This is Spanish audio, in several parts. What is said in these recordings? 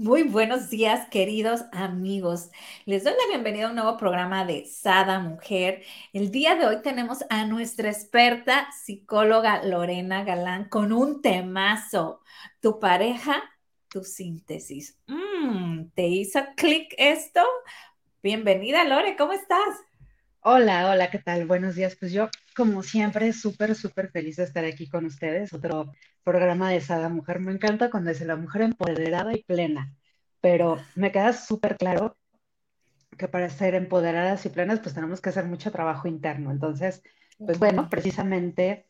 Muy buenos días, queridos amigos. Les doy la bienvenida a un nuevo programa de Sada Mujer. El día de hoy tenemos a nuestra experta psicóloga Lorena Galán con un temazo. Tu pareja, tu síntesis. Mm, ¿Te hizo clic esto? Bienvenida, Lore, ¿cómo estás? Hola, hola, ¿qué tal? Buenos días. Pues yo, como siempre, súper, súper feliz de estar aquí con ustedes. Otro programa de Sada Mujer. Me encanta cuando es la mujer empoderada y plena, pero me queda súper claro que para ser empoderadas y plenas, pues tenemos que hacer mucho trabajo interno. Entonces, pues bueno, precisamente,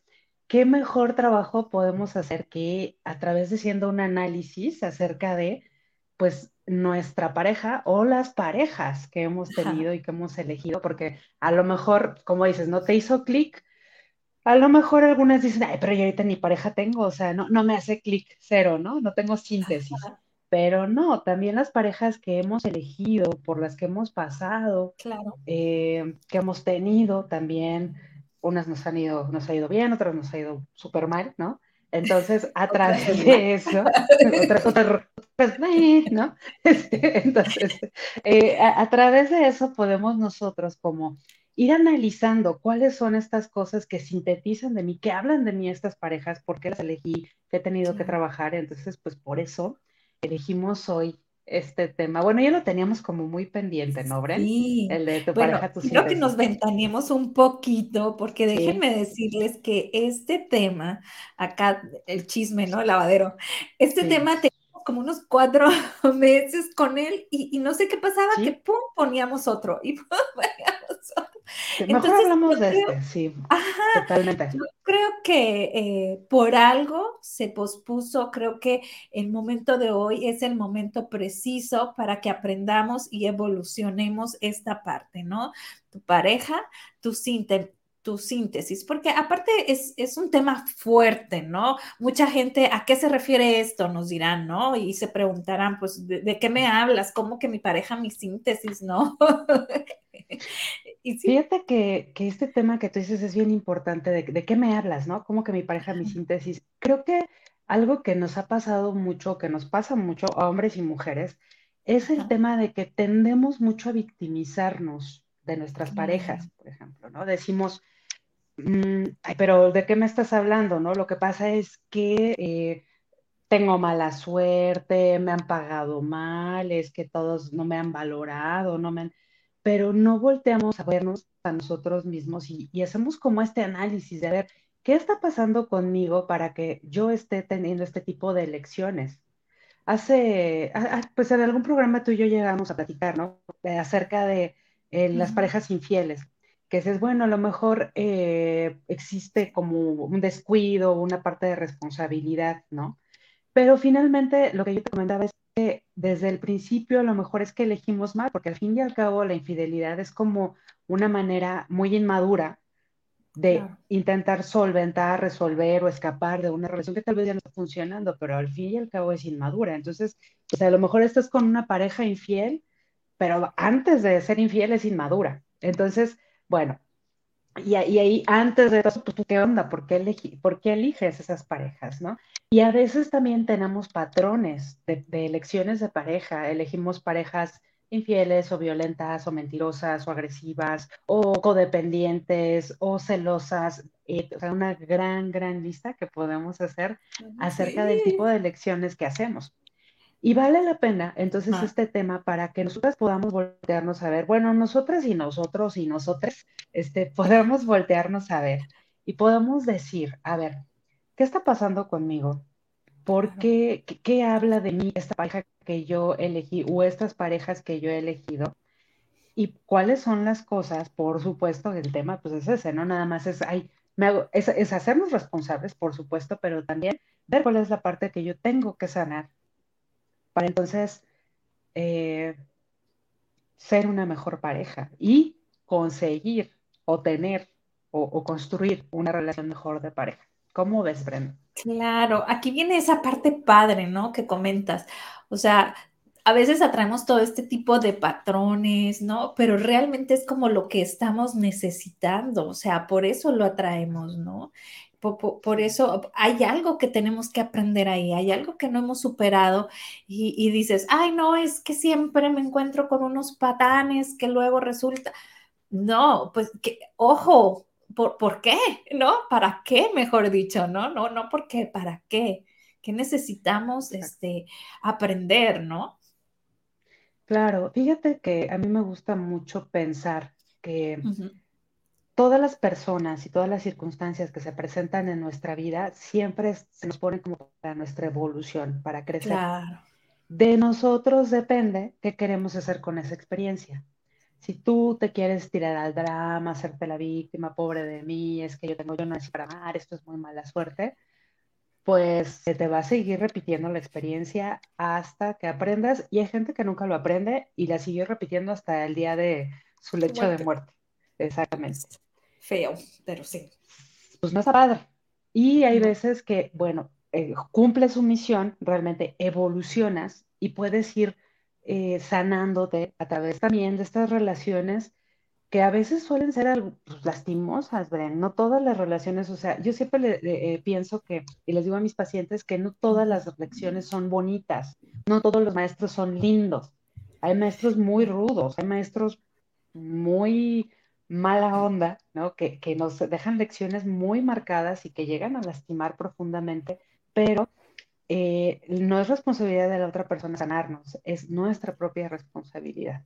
¿qué mejor trabajo podemos hacer que a través de siendo un análisis acerca de, pues, nuestra pareja o las parejas que hemos tenido y que hemos elegido, porque a lo mejor, como dices, no te hizo clic, a lo mejor algunas dicen, ay, pero yo ahorita ni pareja tengo, o sea, no, no me hace clic cero, ¿no? No tengo síntesis. Pero no, también las parejas que hemos elegido, por las que hemos pasado, claro. Eh, que hemos tenido también, unas nos han ido, nos ha ido bien, otras nos ha ido súper mal, ¿no? Entonces, a través de eso, otras, otras, ¿no? Este, entonces, eh, a, través de eso podemos nosotros como ir analizando cuáles son estas cosas que sintetizan de mí, que hablan de mí estas parejas, por qué las elegí, qué he tenido que trabajar. Entonces, pues por eso elegimos hoy este tema. Bueno, ya lo teníamos como muy pendiente, ¿no, Bren? Sí. El de tu bueno, pareja, tu Creo que nos ventaneemos un poquito, porque déjenme decirles que este tema, acá el chisme, ¿no? El lavadero, este tema tenemos como unos cuatro meses con él y, no sé qué pasaba, que pum, poníamos otro y pum, hablamos de este, sí, totalmente. Yo creo que eh, por algo se pospuso, creo que el momento de hoy es el momento preciso para que aprendamos y evolucionemos esta parte, ¿no? Tu pareja, tu, tu síntesis, porque aparte es, es, un tema fuerte, ¿no? Mucha gente, ¿a qué se refiere esto? Nos dirán, ¿no? Y se preguntarán, pues, ¿de, qué me hablas? ¿Cómo que mi pareja, mi síntesis, no? y Fíjate que, que, este tema que tú dices es bien importante, de, de qué me hablas, ¿no? ¿Cómo que mi pareja, mi síntesis? Creo que algo que nos ha pasado mucho, que nos pasa mucho a hombres y mujeres, es el tema de que tendemos mucho a victimizarnos de nuestras parejas, por ejemplo, ¿no? Decimos, mm, ay, pero ¿de qué me estás hablando, no? Lo que pasa es que eh, tengo mala suerte, me han pagado mal, es que todos no me han valorado, no me pero no volteamos a vernos a nosotros mismos y, y hacemos como este análisis de ver qué está pasando conmigo para que yo esté teniendo este tipo de elecciones hace, pues en algún programa tú y yo llegamos a platicar, ¿no? acerca de eh, las parejas infieles, que es, bueno, a lo mejor eh, existe como un descuido, una parte de responsabilidad, ¿no? Pero finalmente lo que yo te comentaba es que desde el principio a lo mejor es que elegimos mal, porque al fin y al cabo la infidelidad es como una manera muy inmadura de intentar solventar, resolver o escapar de una relación que tal vez ya no está funcionando, pero al fin y al cabo es inmadura. Entonces, pues a lo mejor estás con una pareja infiel pero antes de ser infiel es inmadura. Entonces, bueno, y, ahí antes de todo, pues, ¿qué onda? ¿Por qué, ¿Por qué eliges esas parejas, no? Y a veces también tenemos patrones de, elecciones de pareja. Elegimos parejas infieles o violentas o mentirosas o agresivas o codependientes o celosas. Eh, o sea, una gran, gran lista que podemos hacer acerca del tipo de elecciones que hacemos. Y vale la pena entonces este tema para que nosotras podamos voltearnos a ver, bueno, nosotras y nosotros y nosotras, este, podamos voltearnos a ver y podamos decir, a ver, ¿qué está pasando conmigo? ¿Por qué, qué, habla de mí esta pareja que yo elegí o estas parejas que yo he elegido? ¿Y cuáles son las cosas? Por supuesto, el tema pues es ese, ¿no? Nada más es, ay, me hago, es, es hacernos responsables, por supuesto, pero también ver cuál es la parte que yo tengo que sanar para entonces eh, ser una mejor pareja y conseguir o tener o, construir una relación mejor de pareja. ¿Cómo ves, Brenda? Claro, aquí viene esa parte padre, ¿no? Que comentas. O sea, a veces atraemos todo este tipo de patrones, ¿no? Pero realmente es como lo que estamos necesitando, o sea, por eso lo atraemos, ¿no? Por, eso hay algo que tenemos que aprender ahí, hay algo que no hemos superado y, dices, ay, no, es que siempre me encuentro con unos patanes que luego resulta, no, pues que, ojo, ¿por, ¿por qué? ¿No? ¿Para qué? Mejor dicho, ¿no? No, no, ¿por qué? ¿Para qué? ¿Qué necesitamos este, aprender, ¿no? Claro, fíjate que a mí me gusta mucho pensar que todas las personas y todas las circunstancias que se presentan en nuestra vida siempre se nos ponen como para nuestra evolución, para crecer. Claro. De nosotros depende qué queremos hacer con esa experiencia. Si tú te quieres tirar al drama, hacerte la víctima, pobre de mí, es que yo tengo yo no nací para amar, esto es muy mala suerte, pues se te va a seguir repitiendo la experiencia hasta que aprendas y hay gente que nunca lo aprende y la siguió repitiendo hasta el día de su lecho de muerte. Exactamente. Feo, pero sí. Pues no está padre. Y hay veces que, bueno, eh, cumple su misión, realmente evolucionas y puedes ir eh, sanándote a través también de estas relaciones que a veces suelen ser pues, lastimosas, Bren, no todas las relaciones, o sea, yo siempre eh, pienso que, y les digo a mis pacientes, que no todas las lecciones son bonitas, no todos los maestros son lindos, hay maestros muy rudos, hay maestros muy mala onda, ¿no? Que, que nos dejan lecciones muy marcadas y que llegan a lastimar profundamente, pero eh, no es responsabilidad de la otra persona sanarnos, es nuestra propia responsabilidad.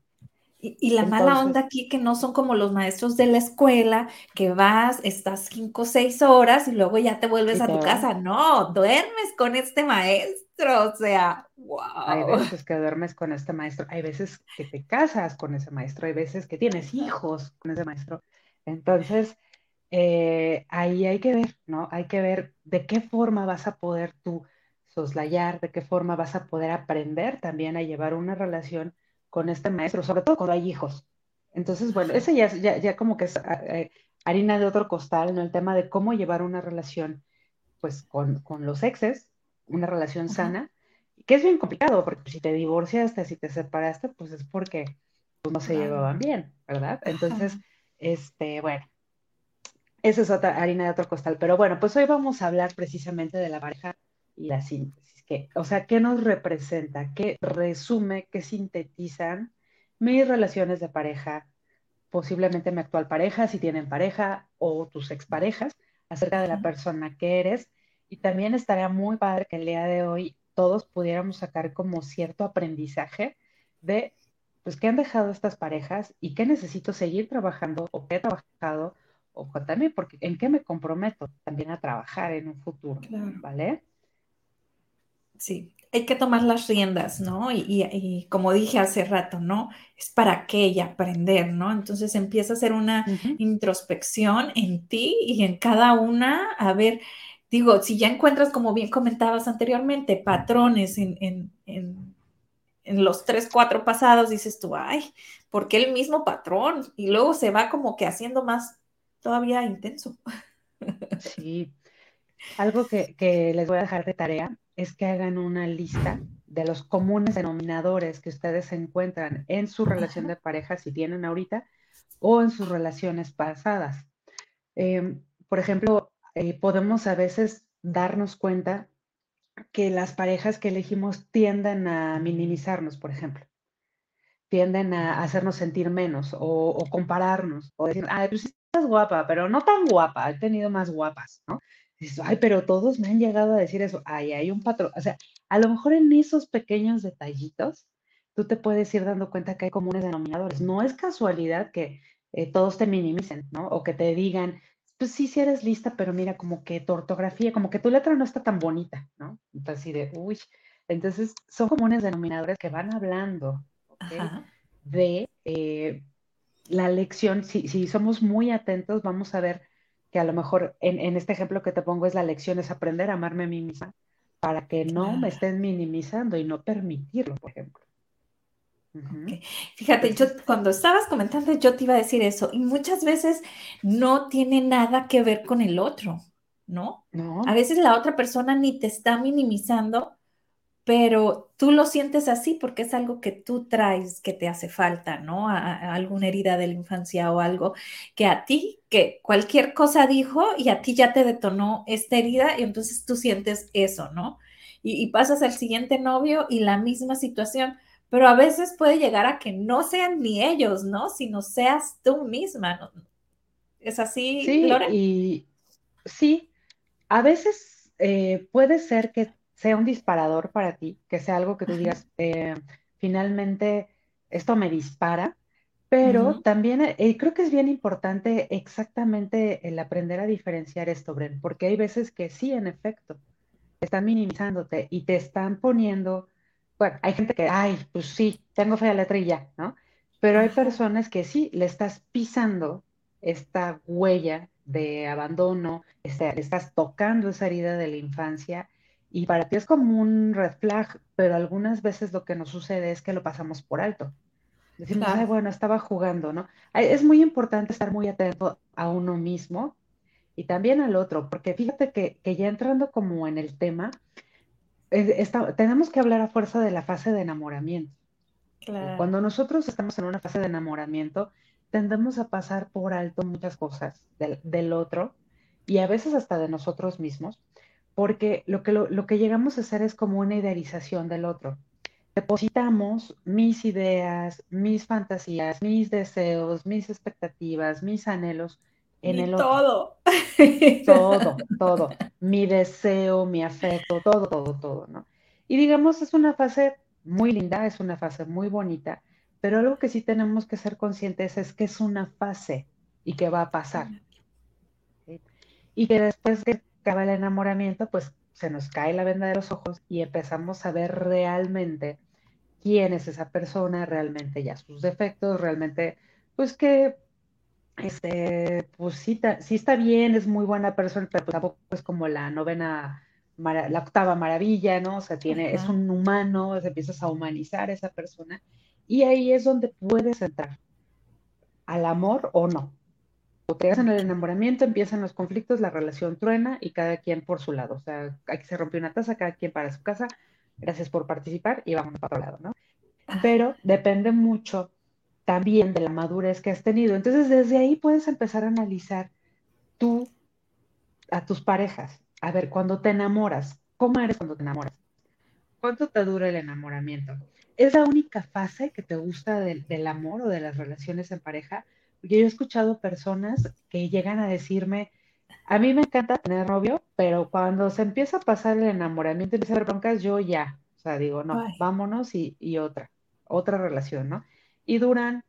Y, la mala onda aquí que no son como los maestros de la escuela, que vas, estás cinco o seis horas y luego ya te vuelves a tu casa. No, duermes con este maestro, o sea, wow. Hay veces que duermes con este maestro, hay veces que te casas con ese maestro, hay veces que tienes hijos con ese maestro. Entonces, eh, ahí hay que ver, ¿no? Hay que ver de qué forma vas a poder tú soslayar, de qué forma vas a poder aprender también a llevar una relación con este maestro, sobre todo cuando hay hijos. Entonces, bueno, ese ya, ya, ya como que es eh, harina de otro costal, ¿no? El tema de cómo llevar una relación, pues, con, con los exes, una relación sana, que es bien complicado, porque si te divorciaste, si te separaste, pues es porque pues, no se llevaban bien, ¿verdad? Entonces, este, bueno, esa es otra harina de otro costal. Pero bueno, pues hoy vamos a hablar precisamente de la pareja y la síntesis o sea, ¿qué nos representa? ¿Qué resume, qué sintetizan mis relaciones de pareja, posiblemente mi actual pareja, si tienen pareja, o tus exparejas, acerca de la persona que eres? Y también estaría muy padre que el día de hoy todos pudiéramos sacar como cierto aprendizaje de, pues, qué han dejado estas parejas y qué necesito seguir trabajando o qué he trabajado o también porque en qué me comprometo también a trabajar en un futuro, ¿vale? Sí, hay que tomar las riendas, ¿no? Y, como dije hace rato, ¿no? Es para qué y aprender, ¿no? Entonces empieza a hacer una introspección en ti y en cada una, a ver, digo, si ya encuentras, como bien comentabas anteriormente, patrones en, en, en, en los tres, cuatro pasados, dices tú, ay, ¿por qué el mismo patrón? Y luego se va como que haciendo más todavía intenso. Sí, algo que, que les voy a dejar de tarea es que hagan una lista de los comunes denominadores que ustedes encuentran en su relación de pareja, si tienen ahorita, o en sus relaciones pasadas. Em, por ejemplo, eh, podemos a veces darnos cuenta que las parejas que elegimos tienden a minimizarnos, por ejemplo. Tienden a hacernos sentir menos o, o compararnos o decir, ay, pues estás guapa, pero no tan guapa, he tenido más guapas, ¿no? Dices, ay, pero todos me han llegado a decir eso, ay, hay un patrón, o sea, a lo mejor en esos pequeños detallitos, tú te puedes ir dando cuenta que hay comunes denominadores. No es casualidad que eh, todos te minimicen, ¿no? O que te digan, pues sí, sí eres lista, pero mira, como que tu ortografía, como que tu letra no está tan bonita, ¿no? Entonces, así de, uy, entonces son comunes denominadores que van hablando de eh, la lección. Si, si somos muy atentos, vamos a ver que a lo mejor en, este ejemplo que te pongo es la lección, es aprender a amarme a mí misma para que no me estén minimizando y no permitirlo, por ejemplo. Fíjate, yo cuando estabas comentando, yo te iba a decir eso, y muchas veces no tiene nada que ver con el otro, ¿no? No. A veces la otra persona ni te está minimizando, pero tú lo sientes así porque es algo que tú traes que te hace falta, ¿no? alguna herida de la infancia o algo que a ti, que cualquier cosa dijo y a ti ya te detonó esta herida y entonces tú sientes eso, ¿no? Y, y pasas al siguiente novio y la misma situación, pero a veces puede llegar a que no sean ni ellos, ¿no? Sino seas tú misma, ¿no? ¿Es así, sí, Y sí, a veces eh, puede ser que sea un disparador para ti, que sea algo que tú digas, eh, finalmente esto me dispara, pero también eh, creo que es bien importante exactamente el aprender a diferenciar esto, Bren, porque hay veces que sí, en efecto, están minimizándote y te están poniendo, bueno, hay gente que, ay, pues sí, tengo fe a la trilla, ¿no? Pero hay personas que sí, le estás pisando esta huella de abandono, este, le estás tocando esa herida de la infancia y para ti es como un red flag, pero algunas veces lo que nos sucede es que lo pasamos por alto. Decimos, ay, bueno, estaba jugando, ¿no? Es muy importante estar muy atento a uno mismo y también al otro, porque fíjate que, ya entrando como en el tema, tenemos que hablar a fuerza de la fase de enamoramiento. Cuando nosotros estamos en una fase de enamoramiento, tendemos a pasar por alto muchas cosas del, del otro y a veces hasta de nosotros mismos porque lo que, lo, que llegamos a hacer es como una idealización del otro. Depositamos mis ideas, mis fantasías, mis deseos, mis expectativas, mis anhelos en el otro. Todo. Todo, todo. Mi deseo, mi afecto, todo, todo, todo, ¿no? Y digamos, es una fase muy linda, es una fase muy bonita, pero algo que sí tenemos que ser conscientes es que es una fase y que va a pasar. Y que después de acaba el enamoramiento, pues se nos cae la venda de los ojos y empezamos a ver realmente quién es esa persona, realmente ya sus defectos, realmente, pues que, este, pues sí, sí está bien, es muy buena persona, pero tampoco es como la novena, la octava maravilla, ¿no? O sea, tiene, es un humano, empiezas a humanizar a esa persona y ahí es donde puedes entrar al amor o no te en el enamoramiento, empiezan los conflictos, la relación truena y cada quien por su lado. O sea, aquí se rompió una taza, cada quien para su casa. Gracias por participar y vamos para otro lado, ¿no? Pero depende mucho también de la madurez que has tenido. Entonces, desde ahí puedes empezar a analizar tú a tus parejas. A ver, cuando te enamoras, ¿cómo eres cuando te enamoras? ¿Cuánto te dura el enamoramiento? ¿Es la única fase que te gusta del, del amor o de las relaciones en pareja? Yo he escuchado personas que llegan a decirme, a mí me encanta tener novio, pero cuando se empieza a pasar el enamoramiento y empieza a haber broncas, yo ya, o sea, digo, no, vámonos y, otra, otra relación, ¿no? Y duran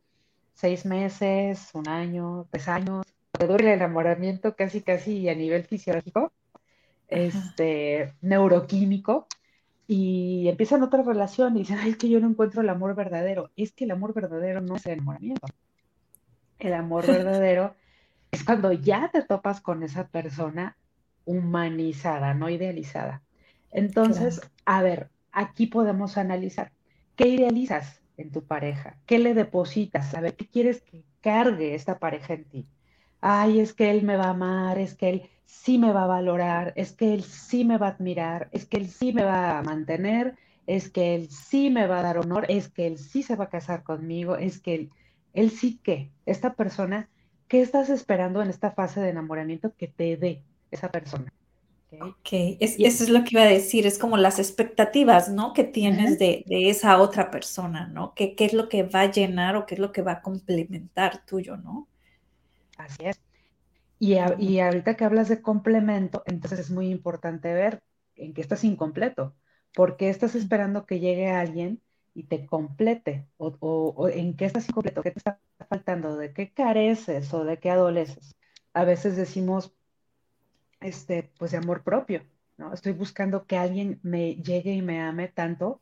seis meses, un año, tres años, dura el enamoramiento casi, casi a nivel fisiológico, este, neuroquímico, y empiezan otra relación y dicen, ay, es que yo no encuentro el amor verdadero. Es que el amor verdadero no es el enamoramiento. El amor verdadero es cuando ya te topas con esa persona humanizada, no idealizada. Entonces, a ver, aquí podemos analizar, ¿qué idealizas en tu pareja? ¿Qué le depositas? A ver, ¿qué quieres que cargue esta pareja en ti? Ay, es que él me va a amar, es que él sí me va a valorar, es que él sí me va a admirar, es que él sí me va a mantener, es que él sí me va a dar honor, es que él sí se va a casar conmigo, es que él él sí que, esta persona, ¿qué estás esperando en esta fase de enamoramiento que te dé esa persona? Ok, eso es lo que iba a decir, es como las expectativas, ¿no? Que tienes de, esa otra persona, ¿no? ¿Qué, ¿Qué es lo que va a llenar o qué es lo que va a complementar tuyo, ¿no? Así es. Y, y ahorita que hablas de complemento, entonces es muy importante ver en qué estás incompleto, porque estás esperando que llegue alguien y te complete, o, en qué estás incompleto, qué te está faltando, de qué careces o de qué adoleces. A veces decimos, este, pues de amor propio, ¿no? Estoy buscando que alguien me llegue y me ame tanto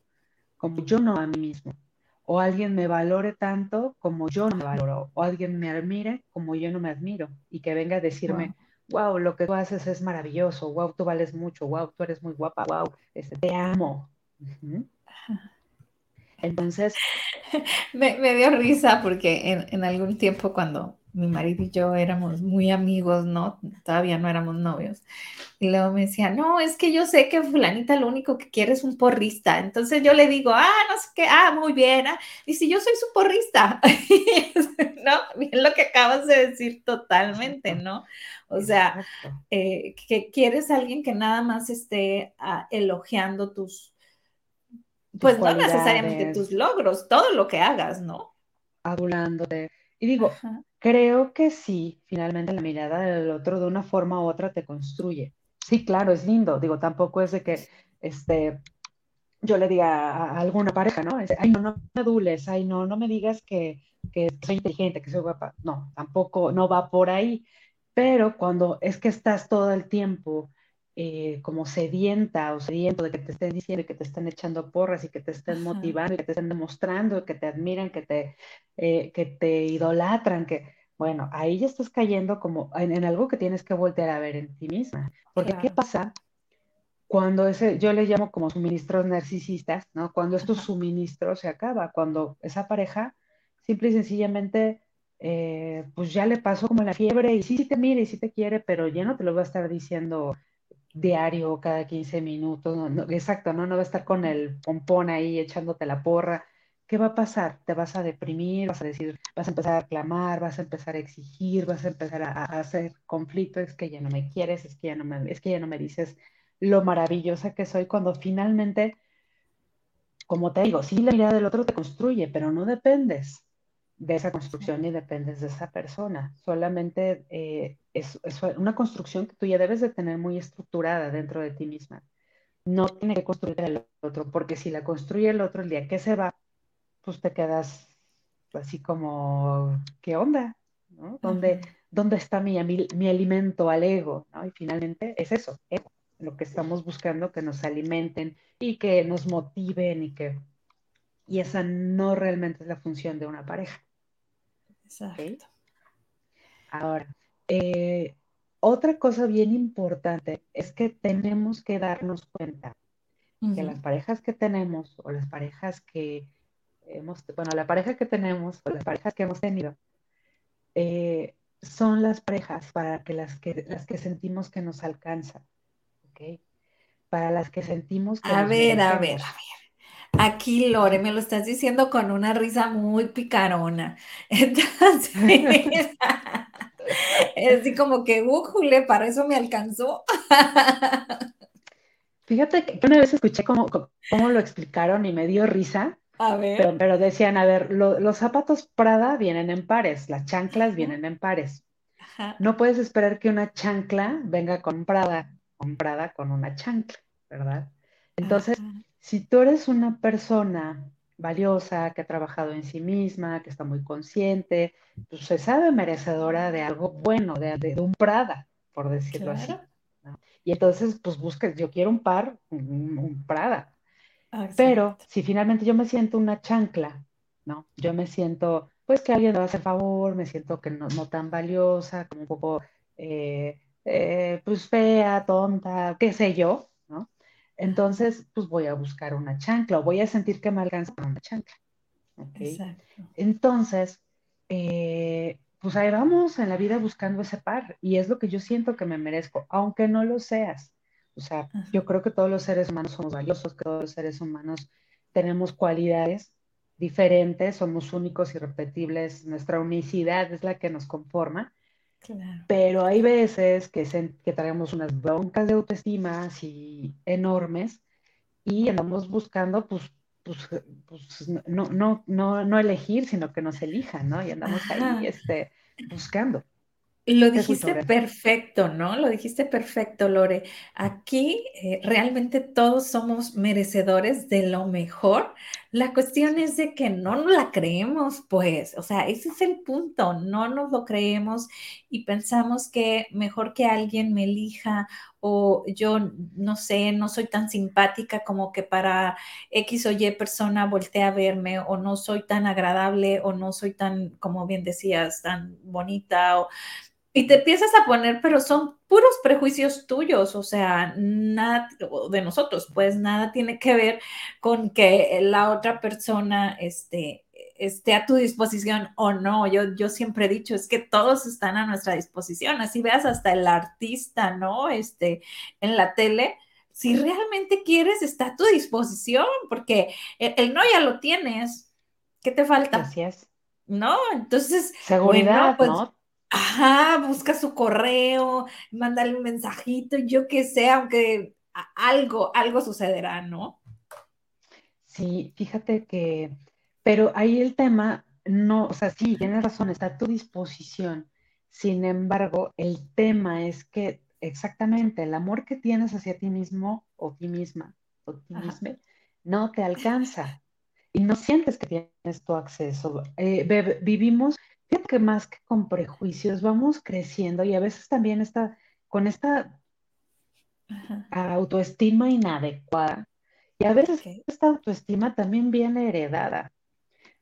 como yo no a mí mismo, o alguien me valore tanto como yo no me valoro, o alguien me admire como yo no me admiro, y que venga a decirme, wow, lo que tú haces es maravilloso, wow, tú vales mucho, wow, tú eres muy guapa, wow, este, te amo. Entonces... me, dio risa porque en, en, algún tiempo cuando mi marido y yo éramos muy amigos, ¿no? Todavía no éramos novios. Y luego me decía, no, es que yo sé que fulanita lo único que quiere es un porrista. Entonces yo le digo, ah, no sé qué, ah, muy bien. Ah. Dice, yo soy su porrista. ¿No? Bien lo que acabas de decir totalmente, ¿no? O sea, eh, que quieres a alguien que nada más esté ah, elogiando tus, pues no necesariamente tus logros, todo lo que hagas, ¿no? Adulándote. Y digo, creo que sí, finalmente la mirada del otro de una forma u otra te construye. Sí, claro, es lindo. Digo, tampoco es de que este, yo le diga a, alguna pareja, ¿no? ay, no, no me adules, ay, no, no me digas que, que soy inteligente, que soy guapa. No, tampoco, no va por ahí. Pero cuando es que estás todo el tiempo eh, como sedienta o sediento de que te estén diciendo y que te estén echando porras y que te estén motivando y que te estén demostrando, que te admiran, que te, eh, que te idolatran, que, bueno, ahí ya estás cayendo como en, algo que tienes que voltear a ver en ti misma. Porque ¿qué pasa? Cuando ese, yo le llamo como suministros narcisistas, ¿no? Cuando estos suministros se acaba, cuando esa pareja simple y sencillamente, eh, pues ya le pasó como la fiebre y sí, sí te mira y sí te quiere, pero ya no te lo va a estar diciendo diario, cada 15 minutos, exacto, ¿no? No va a estar con el pompón ahí echándote la porra. ¿Qué va a pasar? Te vas a deprimir, vas a decir, vas a empezar a reclamar, vas a empezar a exigir, vas a empezar a, hacer conflicto, es que ya no me quieres, es que ya no me, es que ya no me dices lo maravillosa que soy cuando finalmente, como te digo, sí la mirada del otro te construye, pero no dependes de esa construcción ni dependes de esa persona. Solamente eh, es, una construcción que tú ya debes de tener muy estructurada dentro de ti misma. No tiene que construir el otro, porque si la construye el otro el día que se va, pues te quedas así como, ¿qué onda? ¿Dónde, ¿Dónde, está mi, mi, alimento al ego? Y finalmente es eso, lo que estamos buscando, que nos alimenten y que nos motiven y que... Y esa no realmente es la función de una pareja. Exacto. Ahora, eh, otra cosa bien importante es que tenemos que darnos cuenta que las parejas que tenemos o las parejas que hemos, bueno, la pareja que tenemos o las parejas que hemos tenido, eh, son las parejas para que las que las que sentimos que nos alcanzan, ¿ok? Para las que sentimos que a ver, a ver, a ver. Aquí, Lore, me lo estás diciendo con una risa muy picarona. Entonces, es así como que, ¡újule! Para eso me alcanzó. Fíjate que una vez escuché cómo, cómo lo explicaron y me dio risa. A ver. Pero, decían, a ver, los zapatos Prada vienen en pares, las chanclas vienen en pares. No puedes esperar que una chancla venga con Prada, con Prada con una chancla, ¿verdad? Entonces, si tú eres una persona valiosa, que ha trabajado en sí misma, que está muy consciente, pues se sabe merecedora de algo bueno, de, un Prada, por decirlo así. Y entonces, pues buscas, yo quiero un par, un, Prada. Pero si finalmente yo me siento una chancla, ¿no? Yo me siento, pues que alguien me va a hacer favor, me siento que no, tan valiosa, como un poco, eh, eh, pues fea, tonta, qué sé yo, entonces, pues voy a buscar una chancla o voy a sentir que me alcanza una chancla. Exacto. Entonces, eh, pues ahí vamos en la vida buscando ese par y es lo que yo siento que me merezco, aunque no lo seas. O sea, yo creo que todos los seres humanos somos valiosos, que todos los seres humanos tenemos cualidades diferentes, somos únicos y repetibles, nuestra unicidad es la que nos conforma pero hay veces que, que traemos unas broncas de autoestima así enormes y andamos buscando, pues, pues, pues no, no, no, no elegir, sino que nos elijan, ¿no? Y andamos ahí este, buscando. Lo dijiste perfecto, ¿no? Lo dijiste perfecto, Lore. Aquí eh, realmente todos somos merecedores de lo mejor. La cuestión es de que no nos la creemos, pues, o sea, ese es el punto, no nos lo creemos y pensamos que mejor que alguien me elija o yo, no sé, no soy tan simpática como que para X o Y persona voltee a verme o no soy tan agradable o no soy tan, como bien decías, tan bonita o Y te empiezas a poner, pero son puros prejuicios tuyos, o sea, nada de nosotros, pues nada tiene que ver con que la otra persona este, esté a tu disposición o no. Yo, yo siempre he dicho, es que todos están a nuestra disposición, así veas hasta el artista, ¿no? Este, en la tele, si realmente quieres, está a tu disposición, porque el, no ya lo tienes. ¿Qué te falta? Gracias. No, entonces, seguridad, pues, ¿no? Ajá, busca su correo, mándale un mensajito, yo qué sé, aunque algo, algo sucederá, ¿no? Sí, fíjate que, pero ahí el tema, no, o sea, sí, tienes razón, está a tu disposición. Sin embargo, el tema es que exactamente el amor que tienes hacia ti mismo o ti misma o ti misma no te alcanza y no sientes que tienes tu acceso. Eh, vivimos Fíjate que más que con prejuicios, vamos creciendo y a veces también está con esta autoestima inadecuada. Y a veces esta autoestima también viene heredada.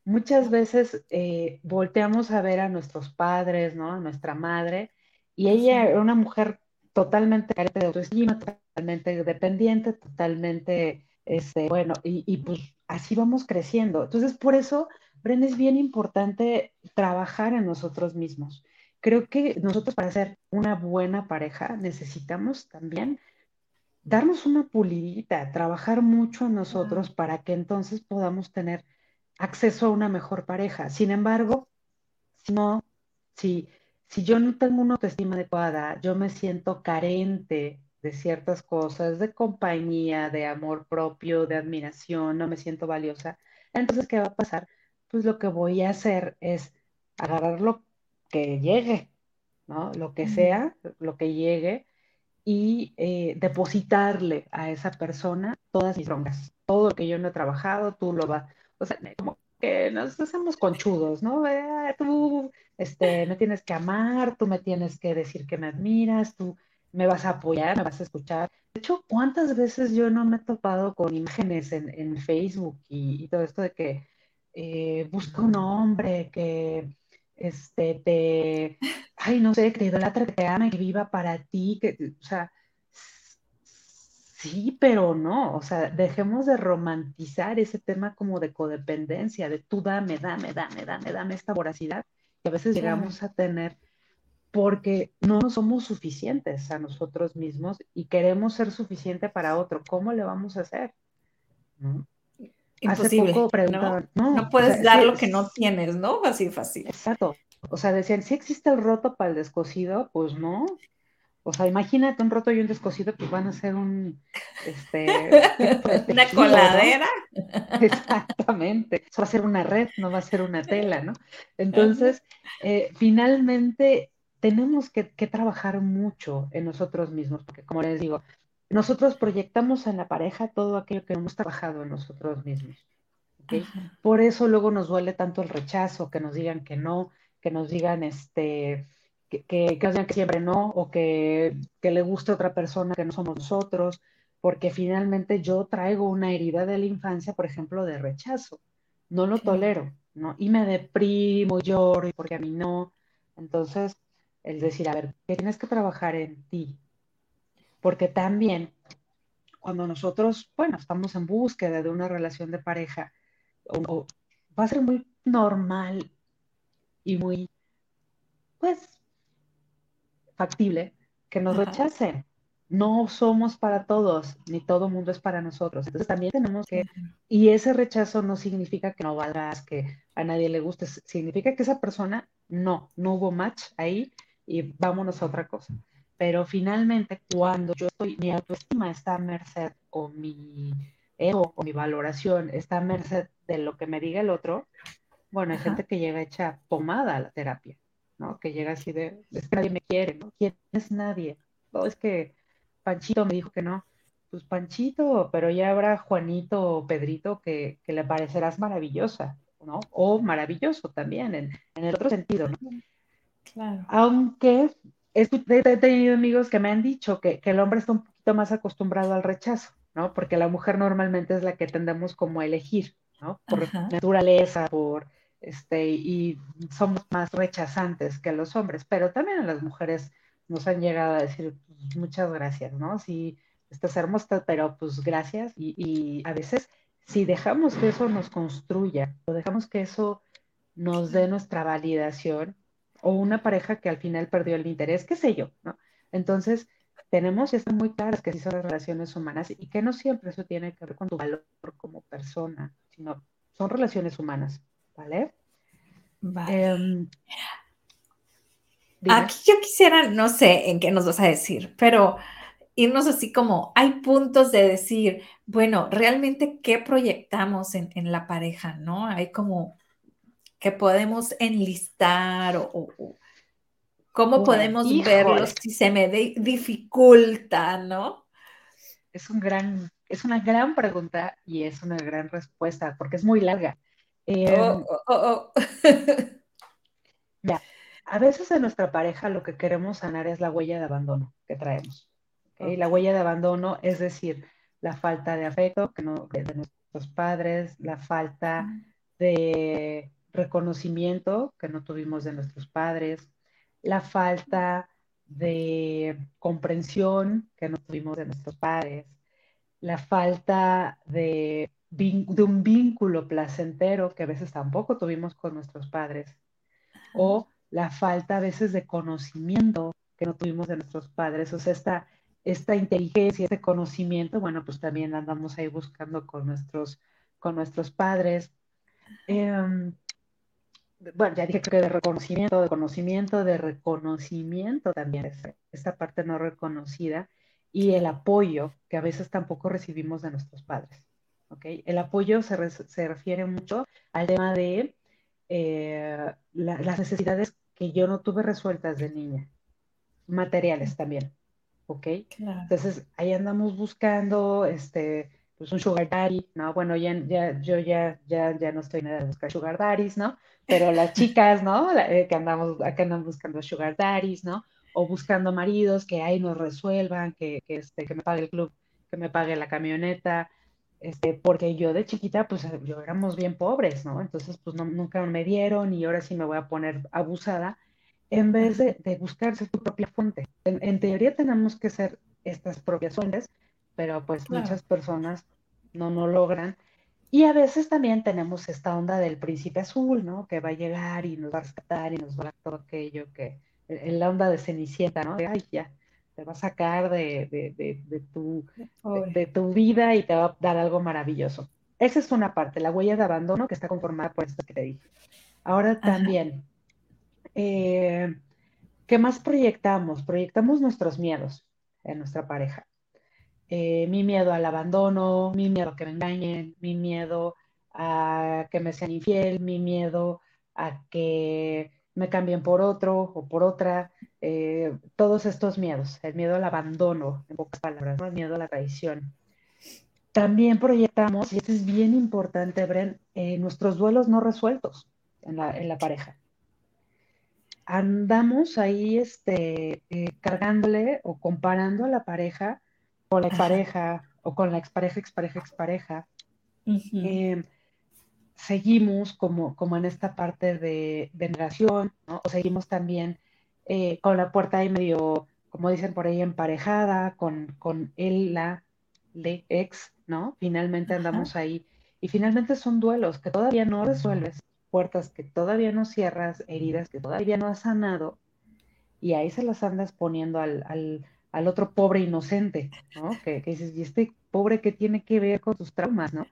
Muchas veces eh, volteamos a ver a nuestros padres, ¿no? A nuestra madre, y ella era una mujer totalmente carente de autoestima, totalmente dependiente, totalmente, este, bueno, y, y pues así vamos creciendo. Entonces, por eso Brenda, es bien importante trabajar en nosotros mismos. Creo que nosotros para ser una buena pareja necesitamos también darnos una pulidita, trabajar mucho en nosotros para que entonces podamos tener acceso a una mejor pareja. Sin embargo, si no, si, si yo no tengo una autoestima adecuada, yo me siento carente de ciertas cosas, de compañía, de amor propio, de admiración, no me siento valiosa, entonces, ¿qué va a pasar? Pues lo que voy a hacer es agarrar lo que llegue, ¿no? Lo que sea, lo que llegue, y eh, depositarle a esa persona todas mis broncas. Todo lo que yo no he trabajado, tú lo vas. O sea, como que nos hacemos conchudos, ¿no? Eh, tú este, me tienes que amar, tú me tienes que decir que me admiras, tú me vas a apoyar, me vas a escuchar. De hecho, ¿cuántas veces yo no me he topado con imágenes en, Facebook y, todo esto de que eh, busca un hombre que este, te, ay, no sé, que te idolatra, que te ama, que viva para ti, que, o sea, sí, pero no, o sea, dejemos de romantizar ese tema como de codependencia, de tú dame, dame, dame, dame, dame esta voracidad que a veces llegamos a tener porque no somos suficientes a nosotros mismos y queremos ser suficiente para otro. ¿Cómo le vamos a hacer? ¿No? Imposible, ¿no? puedes dar lo que no tienes, ¿no? Así fácil. Exacto. O sea, decían, si existe el roto para el descosido, pues no. O sea, imagínate un roto y un descosido, pues van a ser un, este, una coladera. Exactamente. Eso va a ser una red, no va a ser una tela, ¿no? Entonces, eh, finalmente tenemos que, que trabajar mucho en nosotros mismos, porque como les digo, nosotros proyectamos en la pareja todo aquello que hemos trabajado en nosotros mismos. Por eso luego nos duele tanto el rechazo, que nos digan que no, que nos digan este, que, que, nos digan que siempre no, o que, que le guste otra persona que no somos nosotros, porque finalmente yo traigo una herida de la infancia, por ejemplo, de rechazo. No lo tolero, ¿no? Y me deprimo, lloro, porque a mí no. Entonces, el decir, a ver, tienes que trabajar en ti, porque también cuando nosotros, bueno, estamos en búsqueda de una relación de pareja, va a ser muy normal y muy, pues, factible que nos rechacen. No somos para todos, ni todo mundo es para nosotros. Entonces también tenemos que, y ese rechazo no significa que no valgas, que a nadie le guste, significa que esa persona no, no hubo match ahí y vámonos a otra cosa. Pero finalmente, cuando yo estoy, mi autoestima está a merced o mi ego o mi valoración está a merced de lo que me diga el otro, bueno, hay gente que llega hecha pomada a la terapia, ¿no? Que llega así de, es que nadie me quiere, ¿no? ¿Quién es nadie? No, es que Panchito me dijo que no. Pues Panchito, pero ya habrá Juanito o Pedrito que, que le parecerás maravillosa, ¿no? O maravilloso también, en, en el otro sentido, ¿no? Claro. Aunque he tenido amigos que me han dicho que, el hombre está un poquito más acostumbrado al rechazo, ¿no? Porque la mujer normalmente es la que tendemos como a elegir, ¿no? Por naturaleza, por este, y somos más rechazantes que los hombres, pero también a las mujeres nos han llegado a decir pues, muchas gracias, ¿no? Sí, estás hermosa, pero pues gracias. Y, a veces, si dejamos que eso nos construya, o dejamos que eso nos dé nuestra validación, o una pareja que al final perdió el interés, qué sé yo, ¿no? Entonces, tenemos y están muy claras que sí son las relaciones humanas y que no siempre eso tiene que ver con tu valor como persona, sino son relaciones humanas, ¿vale? Vale. Em, Aquí yo quisiera, no sé en qué nos vas a decir, pero irnos así como, hay puntos de decir, bueno, realmente qué proyectamos en, la pareja, ¿no? Hay como que podemos enlistar o, cómo podemos verlos si se me dificulta, ¿no? Es un gran, es una gran pregunta y es una gran respuesta porque es muy larga. Eh, oh, oh, oh. ya, a veces en nuestra pareja lo que queremos sanar es la huella de abandono que traemos. La huella de abandono es decir, la falta de afecto que no, de nuestros padres, la falta de reconocimiento que no tuvimos de nuestros padres, la falta de comprensión que no tuvimos de nuestros padres, la falta de, un vínculo placentero que a veces tampoco tuvimos con nuestros padres, o la falta a veces de conocimiento que no tuvimos de nuestros padres, o sea, esta, esta inteligencia, este conocimiento, bueno, pues también andamos ahí buscando con nuestros, con nuestros padres. Em, bueno, ya dije que de reconocimiento, de conocimiento, de reconocimiento también, esta parte no reconocida, y el apoyo que a veces tampoco recibimos de nuestros padres. ¿okay? El apoyo se, se refiere mucho al tema de eh, las necesidades que yo no tuve resueltas de niña, materiales también, ¿ok? Entonces ahí andamos buscando, este, pues un sugar daddy, ¿no? Bueno, ya, ya, yo ya, ya, ya no estoy nada de buscar sugar daddies, ¿no? Pero las chicas, ¿no? Eh, que andamos, acá andan buscando sugar daddies, ¿no? O buscando maridos que ahí nos resuelvan, que, que, este, que me pague el club, que me pague la camioneta, este, porque yo de chiquita, pues yo éramos bien pobres, ¿no? Entonces, pues nunca me dieron y ahora sí me voy a poner abusada, en vez de, de buscarse tu propia fuente. En, teoría tenemos que ser estas propias fuentes, pero pues muchas personas no, no logran. Y a veces también tenemos esta onda del príncipe azul, ¿no? Que va a llegar y nos va a rescatar y nos va a dar todo aquello que, en la onda de Cenicienta, ¿no? De, ay, ya, te va a sacar de, tu, de, tu vida y te va a dar algo maravilloso. Esa es una parte, la huella de abandono que está conformada por esto que te dije. Ahora también, eh, ¿qué más proyectamos? Proyectamos nuestros miedos en nuestra pareja. Eh, mi miedo al abandono, mi miedo a que me engañen, mi miedo a que me sean infiel, mi miedo a que me cambien por otro o por otra, eh, todos estos miedos, el miedo al abandono, en pocas palabras, el miedo a la traición. También proyectamos, y esto es bien importante, Bren, eh, nuestros duelos no resueltos en la, pareja. Andamos ahí este, cargándole o comparando a la pareja con la pareja o con la expareja, expareja, expareja seguimos como, como en esta parte de, veneración, ¿no? O seguimos también eh, con la puerta ahí medio, como dicen por ahí, emparejada, con, con él, la, le, ex, ¿no? Finalmente andamos ahí. Y finalmente son duelos que todavía no resuelves, puertas que todavía no cierras, heridas que todavía no has sanado, y ahí se las andas poniendo al, al, al otro pobre inocente, ¿no? Que, que, dices, ¿y este pobre que tiene que ver con tus traumas, ¿no?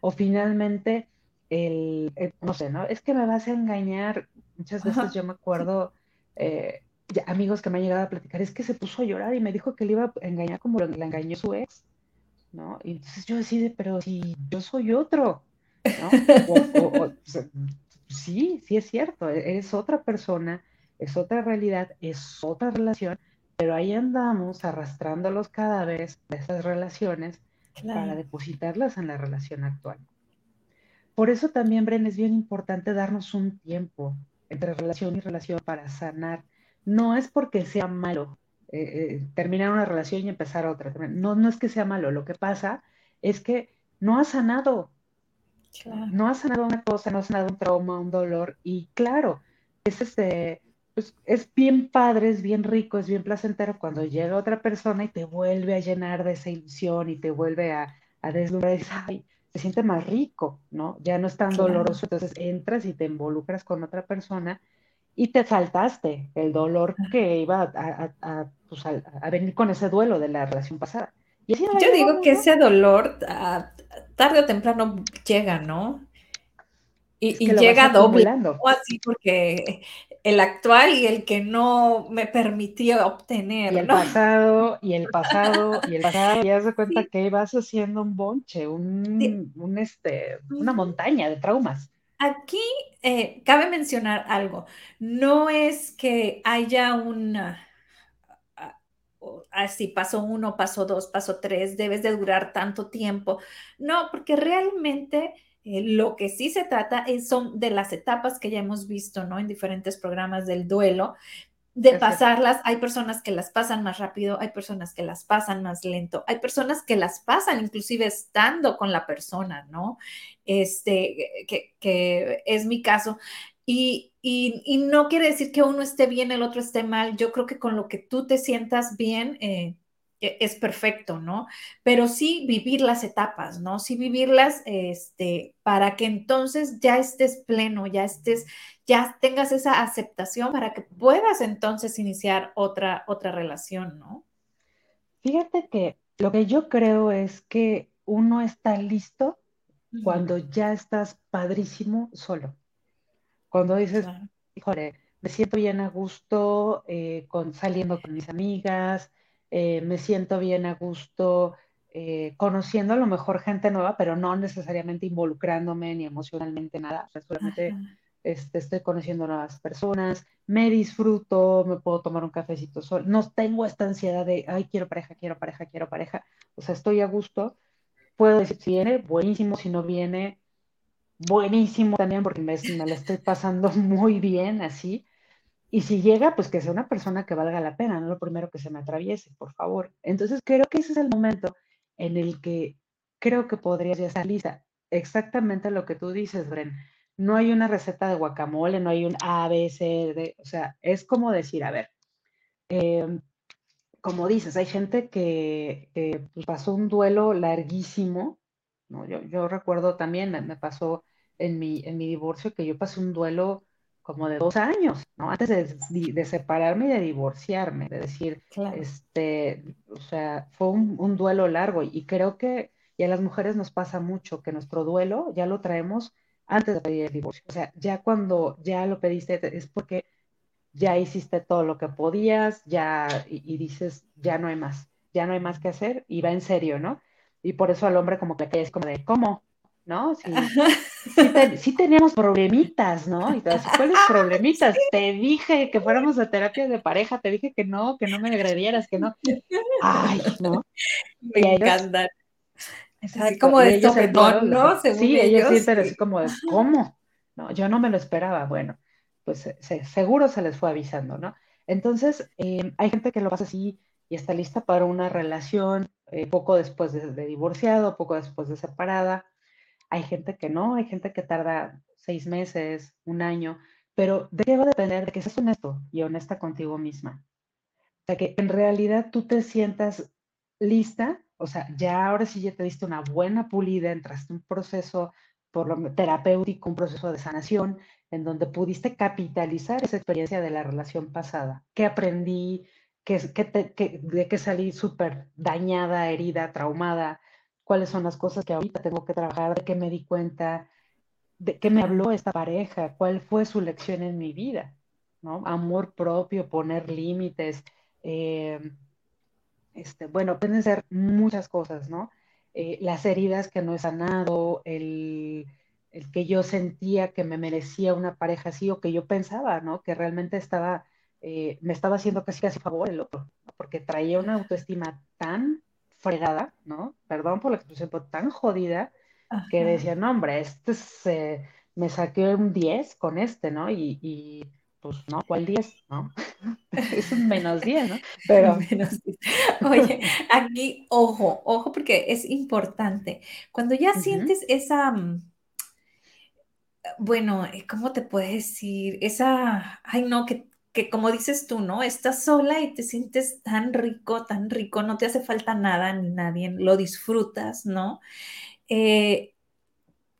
O finalmente el, no sé, ¿no? Es que me vas a engañar. Muchas veces yo me acuerdo, eh, amigos que me han llegado a platicar, es que se puso a llorar y me dijo que le iba a engañar como la engañó su ex, ¿no? Y entonces yo decía, pero si yo soy otro, ¿no? sí, sí es cierto, e-, eres otra persona, es otra realidad, es otra relación, pero ahí andamos arrastrando los cadáveres de esas relaciones para depositarlas en la relación actual. Por eso también, Bren, es bien importante darnos un tiempo entre relación y relación para sanar. No es porque sea malo eh, eh, terminar una relación y empezar otra. No, no es que sea malo. Lo que pasa es que no ha sanado. No ha sanado una cosa, no ha sanado un trauma, un dolor, y claro, es este, pues, es bien padre, es bien rico, es bien placentero cuando llega otra persona y te vuelve a llenar de esa ilusión y te vuelve a, a deslumbrar y se siente más rico, ¿no? Ya no es tan doloroso, entonces entras y te involucras con otra persona y te saltaste el dolor que iba a, pues, venir con ese duelo de la relación pasada. Yo digo que ese dolor tarde o temprano llega, ¿no? Y, llega doble, así porque el actual y el que no me permitió obtener. Y el pasado, y el pasado, y el pasado, y haz de cuenta que vas haciendo un bonche, un, este, una montaña de traumas. Aquí eh, cabe mencionar algo, no es que haya una, así paso uno, paso dos, paso tres, debes de durar tanto tiempo, no, porque realmente eh, lo que sí se trata es, son de las etapas que ya hemos visto, ¿no? En diferentes programas del duelo, de pasarlas. Hay personas que las pasan más rápido, hay personas que las pasan más lento, hay personas que las pasan inclusive estando con la persona, ¿no? Este, que, es mi caso. Y, y, no quiere decir que uno esté bien, el otro esté mal. Yo creo que con lo que tú te sientas bien, eh, es perfecto, ¿no? Pero sí vivir las etapas, ¿no? Sí vivirlas este, para que entonces ya estés pleno, ya estés, ya tengas esa aceptación para que puedas entonces iniciar otra, otra relación, ¿no? Fíjate que lo que yo creo es que uno está listo cuando ya estás padrísimo solo. Cuando dices, híjole, me siento bien a gusto eh, con, saliendo con mis amigas, eh, me siento bien a gusto eh, conociendo a lo mejor gente nueva, pero no necesariamente involucrándome ni emocionalmente nada, solamente este, estoy conociendo nuevas personas, me disfruto, me puedo tomar un cafecito solo, no tengo esta ansiedad de, ay, quiero pareja, quiero pareja, quiero pareja, o sea, estoy a gusto, puedo decir, si viene, buenísimo, si no viene, buenísimo también, porque me, me la estoy pasando muy bien así, y si llega, pues que sea una persona que valga la pena, no lo primero que se me atraviese, por favor. Entonces creo que ese es el momento en el que creo que podrías ya estar lista. Exactamente lo que tú dices, Bren. No hay una receta de guacamole, no hay un A, B, C, D. O sea, es como decir, a ver, em, como dices, hay gente que, pues, pasó un duelo larguísimo. ¿no? Yo, yo recuerdo también, me, pasó en mi, en mi divorcio, que yo pasé un duelo como de dos años, ¿no? Antes de, separarme y de divorciarme, de decir, este, o sea, fue un, duelo largo y creo que y a las mujeres nos pasa mucho que nuestro duelo ya lo traemos antes de pedir el divorcio. O sea, ya cuando ya lo pediste es porque ya hiciste todo lo que podías, ya, y, dices, ya no hay más, ya no hay más que hacer y va en serio, ¿no? Y por eso al hombre como que es como de, ¿cómo? ¿no? Sí, teníamos problemitas, ¿no? Y todas, ¿cuáles problemitas? Te dije que fuéramos a terapia de pareja, te dije que no, que no me agredieras, que no. Ay, ¿no? Me encanta. Así como de sopetón, ¿no? sí, ellos, sienten así como de, ¿cómo? No, yo no me lo esperaba. Bueno, pues seguro se les fue avisando, ¿no? Entonces, em, hay gente que lo pasa así y está lista para una relación eh, poco después de divorciado, poco después de separada, hay gente que no, hay gente que tarda seis meses, un año, pero ¿de qué depender? De que seas honesto y honesta contigo misma. O sea, que en realidad tú te sientas lista, o sea, ya ahora sí ya te diste una buena pulida, entraste en un proceso por lo terapéutico, un proceso de sanación, en donde pudiste capitalizar esa experiencia de la relación pasada. ¿Qué aprendí? ¿Qué, de qué salí súper dañada, herida, traumada? Cuáles son las cosas que ahorita tengo que trabajar, de qué me di cuenta, de qué me habló esta pareja, cuál fue su lección en mi vida, ¿no? Amor propio, poner límites, eh, este, bueno, pueden ser muchas cosas, ¿no? Eh, las heridas que no he sanado, el, que yo sentía que me merecía una pareja así o que yo pensaba, ¿no? Que realmente estaba, eh, me estaba haciendo casi casi favor el otro, porque traía una autoestima tan fregada, ¿no? Perdón por la expresión, pero tan jodida que decía, no, hombre, este se, me saqué un 10 con este, ¿no? Y, pues, ¿no? ¿Cuál 10? ¿No? es un menos 10, ¿no? Pero... Menos 10. Oye, aquí, ojo, ojo, porque es importante. Cuando ya sientes esa, mm, bueno, eh, ¿cómo te puedes decir? Esa, ay no, que, que como dices tú, ¿no? Estás sola y te sientes tan rico, tan rico, no te hace falta nada ni nadie, lo disfrutas, ¿no? Eh,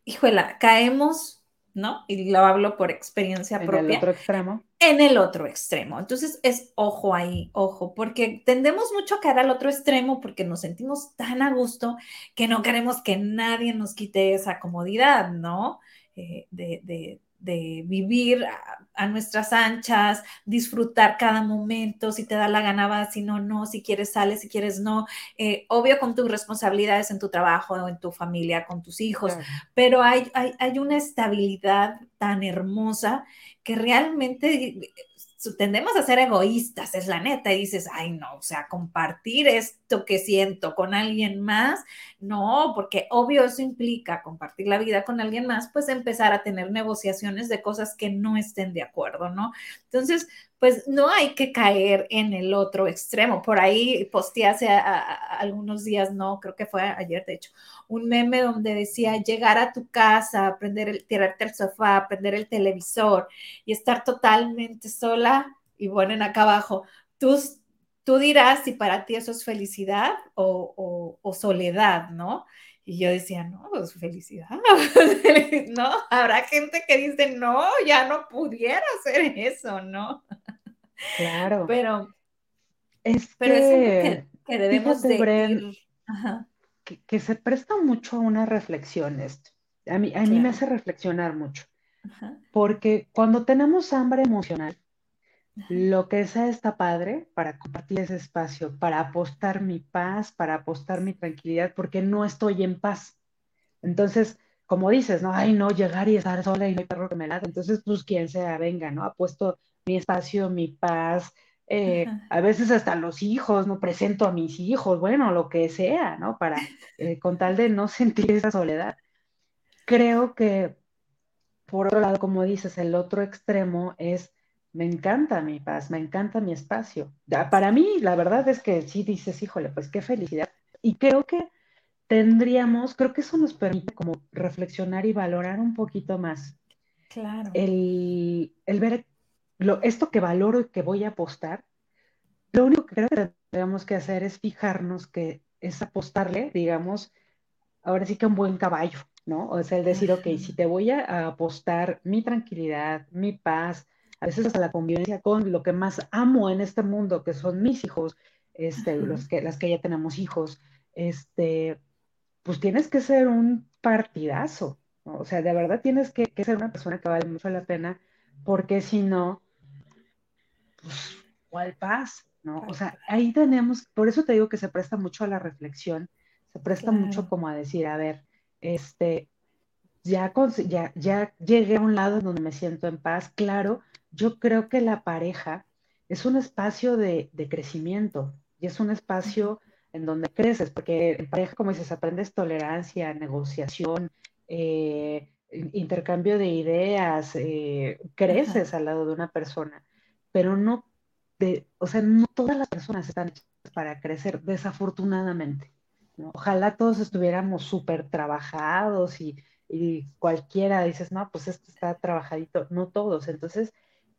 híjola, caemos, ¿no? Y lo hablo por experiencia propia. En el otro extremo. En el otro extremo. Entonces es ojo ahí, ojo, porque tendemos mucho a caer al otro extremo porque nos sentimos tan a gusto que no queremos que nadie nos quite esa comodidad, ¿no? Eh, de, vivir a, nuestras anchas, disfrutar cada momento, si te da la gana vas, si no, no, si quieres sales, si quieres no, eh, obvio con tus responsabilidades en tu trabajo o en tu familia, con tus hijos, pero hay, hay, hay una estabilidad tan hermosa que realmente tendemos a ser egoístas, es la neta, y dices, ay, no, o sea, compartir esto que siento con alguien más, no, porque obvio eso implica compartir la vida con alguien más, pues empezar a tener negociaciones de cosas que no estén de acuerdo, ¿no? Entonces, pues no hay que caer en el otro extremo. Por ahí posteé hace algunos días, no, creo que fue ayer, de hecho, un meme donde decía llegar a tu casa, prender el, tirarte al sofá, prender el televisor y estar totalmente sola y ponen acá abajo, tú, tú dirás si para ti eso es felicidad o, o soledad, ¿no? Y yo decía, no, pues felicidad, ¿no? Habrá gente que dice, no, ya no pudiera hacer eso, ¿no? Claro. Pero es pero que, que, debemos de Que, se presta mucho a una reflexión esto. A mí, a mí me hace reflexionar mucho. Porque cuando tenemos hambre emocional, lo que sea está padre para compartir ese espacio, para apostar mi paz, para apostar mi tranquilidad, porque no estoy en paz. Entonces, como dices, no, ay, no, llegar y estar sola y no hay perro que me late. Entonces, pues quien sea, venga, ¿no? Apuesto mi espacio, mi paz, eh, a veces hasta los hijos, no presento a mis hijos, bueno, lo que sea, ¿no? Para, eh, con tal de no sentir esa soledad. Creo que, por otro lado, como dices, el otro extremo es me encanta mi paz, me encanta mi espacio. Para mí, la verdad es que sí dices, híjole, pues qué felicidad. Y creo que tendríamos, creo que eso nos permite como reflexionar y valorar un poquito más. Claro. El, ver lo, esto que valoro y que voy a apostar. Lo único que creo que tenemos que hacer es fijarnos que es apostarle, digamos, ahora sí que un buen caballo, ¿no? O sea, el decir, ok, si te voy a apostar mi tranquilidad, mi paz, a veces hasta la convivencia con lo que más amo en este mundo, que son mis hijos, este, los que, las que ya tenemos hijos, este, pues tienes que ser un partidazo, o sea, de verdad tienes que, ser una persona que vale mucho la pena, porque si no, pues, ¿cuál paz? ¿no? O sea, ahí tenemos, por eso te digo que se presta mucho a la reflexión, se presta mucho como a decir, a ver, este, ya, ya, ya llegué a un lado donde me siento en paz, claro, yo creo que la pareja es un espacio de, crecimiento y es un espacio en donde creces, porque en pareja, como dices, aprendes tolerancia, negociación, eh, intercambio de ideas, eh, creces al lado de una persona, pero no, de, o sea, no todas las personas están hechas para crecer, desafortunadamente. Ojalá todos estuviéramos súper trabajados y, y, cualquiera dices, no, pues esto está trabajadito, no todos. Entonces,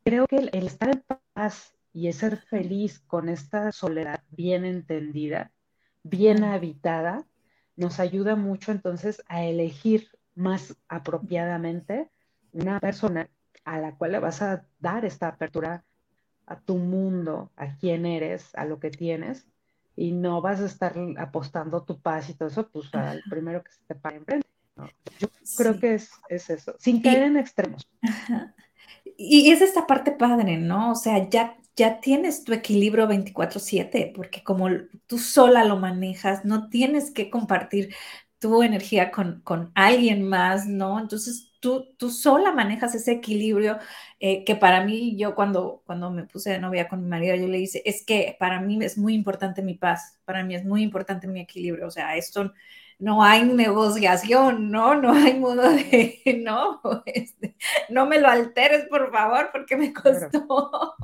creo que el, estar en paz y el ser feliz con esta soledad bien entendida, bien habitada, nos ayuda mucho entonces a elegir más apropiadamente una persona a la cual le vas a dar esta apertura a tu mundo, a quién eres, a lo que tienes, y no vas a estar apostando tu paz y todo eso, pues al primero que se te pare enfrente. Yo creo que es, eso, sin caer en extremos y es esta parte padre, ¿no? O sea, ya, ya tienes tu equilibrio 24/7, porque como tú sola lo manejas, no tienes que compartir tu energía con, con alguien más, ¿no? Entonces tú, tú sola manejas ese equilibrio eh, que para mí, yo cuando, cuando me puse de novia con mi marido, yo le dije, es que para mí es muy importante mi paz, para mí es muy importante mi equilibrio, o sea, esto no hay negociación, ¿no? No hay modo de, no, este, no me lo alteres, por favor, porque me costó.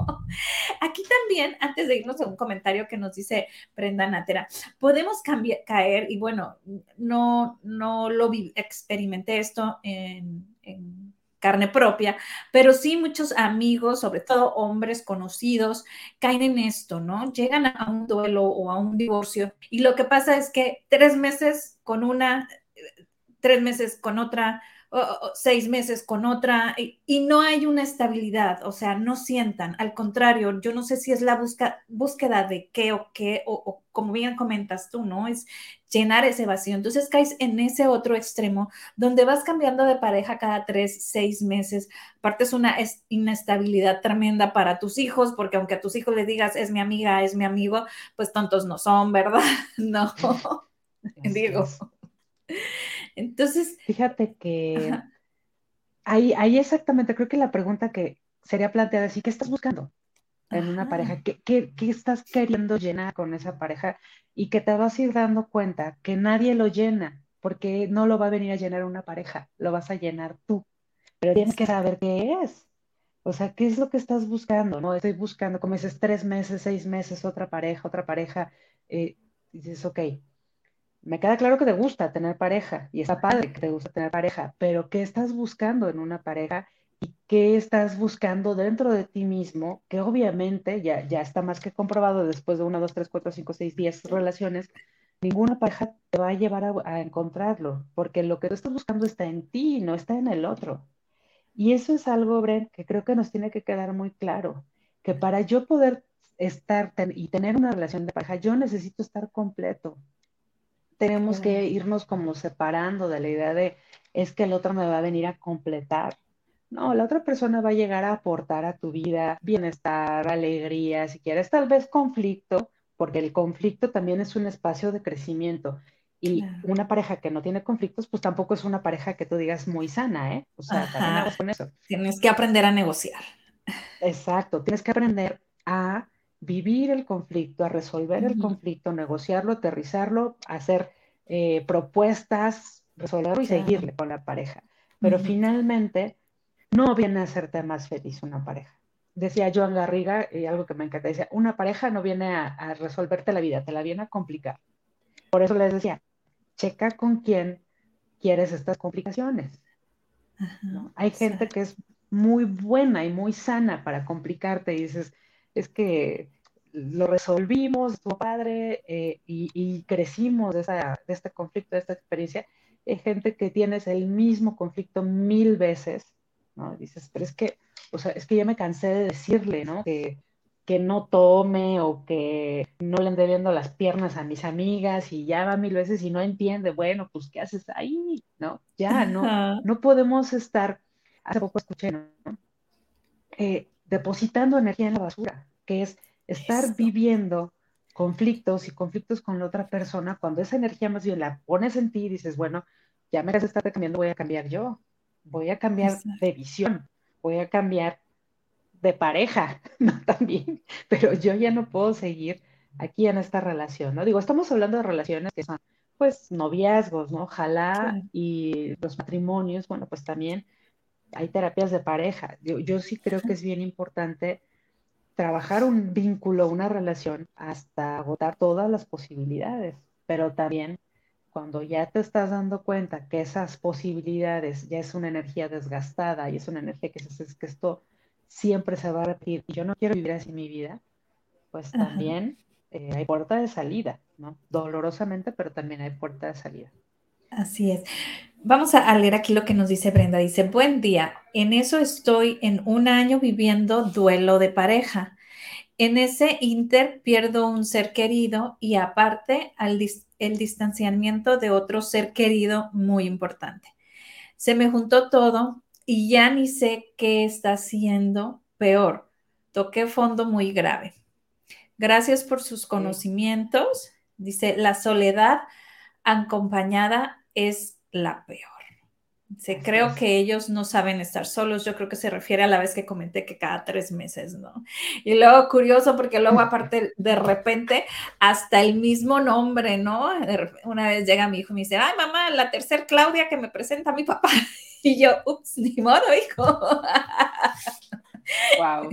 Aquí también, antes de irnos a un comentario que nos dice Brenda Natera, podemos cambiar, caer, y bueno, no, no lo vi, experimenté esto en, carne propia, pero sí muchos amigos, sobre todo hombres conocidos, caen en esto, ¿no? Llegan a un duelo o a un divorcio y lo que pasa es que tres meses con una, tres meses con otra, seis meses con otra y, no hay una estabilidad, o sea, no sientan, al contrario, yo no sé si es la búsqueda de qué o qué, o, como bien comentas tú, ¿no? Es llenar ese vacío. Entonces caes en ese otro extremo donde vas cambiando de pareja cada tres, seis meses. Aparte es una inestabilidad tremenda para tus hijos, porque aunque a tus hijos le digas es mi amiga, es mi amigo, pues tontos no son, ¿verdad? No, digo. Entonces. Fíjate que ahí, ahí exactamente, creo que la pregunta que sería planteada es: ¿qué estás buscando en una pareja? ¿Qué, ¿Qué, qué, estás queriendo llenar con esa pareja? Y que te vas a ir dando cuenta que nadie lo llena, porque no lo va a venir a llenar una pareja, lo vas a llenar tú. Pero tienes que saber qué es. O sea, ¿qué es lo que estás buscando? No estoy buscando, como dices, tres meses, seis meses, otra pareja, otra pareja. Eh, dices, ok, me queda claro que te gusta tener pareja y está padre que te gusta tener pareja, pero ¿qué estás buscando en una pareja y qué estás buscando dentro de ti mismo? Que obviamente ya, ya está más que comprobado después de una, dos, tres, cuatro, cinco, seis, diez relaciones, ninguna pareja te va a llevar a, encontrarlo, porque lo que tú estás buscando está en ti, no está en el otro. Y eso es algo, Bren, que creo que nos tiene que quedar muy claro, que para yo poder estar y tener una relación de pareja, yo necesito estar completo tenemos que irnos como separando de la idea de es que el otro me va a venir a completar. No, la otra persona va a llegar a aportar a tu vida bienestar, alegría, si quieres, tal vez conflicto, porque el conflicto también es un espacio de crecimiento. Y una pareja que no tiene conflictos, pues tampoco es una pareja que tú digas muy sana, ¿eh? O sea, también con eso. Tienes que aprender a negociar. Exacto, tienes que aprender a vivir el conflicto, a resolver el conflicto, negociarlo, aterrizarlo, hacer eh, propuestas, resolverlo y seguirle con la pareja. Pero finalmente no viene a hacerte más feliz una pareja. Decía Joan Garriga, y algo que me encanta, decía, una pareja no viene a, resolverte la vida, te la viene a complicar. Por eso les decía, checa con quién quieres estas complicaciones. Hay gente que es muy buena y muy sana para complicarte y dices, es que lo resolvimos, tu padre, eh, y, crecimos de, esa, de este conflicto, de esta experiencia. Hay gente que tienes el mismo conflicto mil veces, ¿no? Dices, pero es que, o sea, es que ya me cansé de decirle, ¿no? Que, que no tome o que no le ande viendo las piernas a mis amigas y ya va mil veces y no entiende, bueno, pues, ¿qué haces ahí? ¿No? Ya, no, no podemos estar, hace poco escuché, ¿no? Eh, depositando energía en la basura, que es estar viviendo conflictos y conflictos con la otra persona, cuando esa energía más bien la pones en ti y dices, bueno, ya me estar cambiando, voy a cambiar yo, voy a cambiar de visión, voy a cambiar de pareja, ¿no? También, pero yo ya no puedo seguir aquí en esta relación, ¿no? Digo, estamos hablando de relaciones que son, pues, noviazgos, ¿no? Ojalá, y los matrimonios, bueno, pues también hay terapias de pareja. Yo, yo sí creo que es bien importante trabajar un vínculo, una relación, hasta agotar todas las posibilidades, pero también cuando ya te estás dando cuenta que esas posibilidades ya es una energía desgastada y es una energía que es que esto siempre se va a repetir y yo no quiero vivir así mi vida, pues también eh, hay puerta de salida, ¿no? Dolorosamente, pero también hay puerta de salida. Así es. Vamos a leer aquí lo que nos dice Brenda. Dice, buen día, en eso estoy en un año viviendo duelo de pareja. En ese inter pierdo un ser querido y aparte el distanciamiento de otro ser querido muy importante. Se me juntó todo y ya ni sé qué está haciendo peor. Toqué fondo muy grave. Gracias por sus conocimientos. Dice, la soledad acompañada es la peor. Sí, creo que ellos no saben estar solos. Yo creo que se refiere a la vez que comenté que cada tres meses, ¿no? Y luego curioso porque luego aparte de repente hasta el mismo nombre, ¿no? Una vez llega mi hijo y me dice, ay mamá, la tercera Claudia que me presenta a mi papá. Y yo, ups, ni modo, hijo. Wow.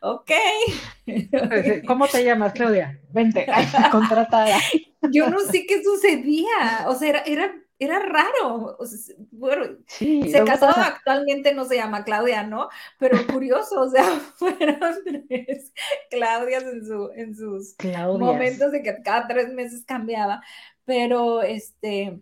ok. ¿Cómo te llamas, Claudia? Vente, contratada. Yo no sé qué sucedía. O sea, era, era raro. bueno, se casó, actualmente no se llama Claudia, ¿no? Pero curioso, o sea, fueron tres Claudias en, su, en sus momentos de que cada tres meses cambiaba. Pero este,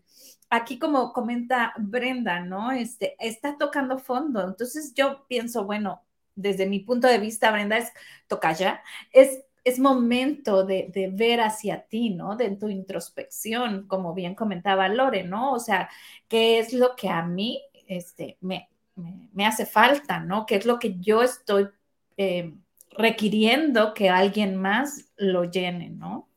aquí como comenta Brenda, ¿no? Este, está tocando fondo. Entonces yo pienso, bueno, desde mi punto de vista, Brenda, es toca ya, es es momento de, ver hacia ti, ¿no? De tu introspección, como bien comentaba Lore, ¿no? O sea, ¿qué es lo que a mí este, me, hace falta, ¿no? ¿Qué es lo que yo estoy eh, requiriendo que alguien más lo llene, ¿no?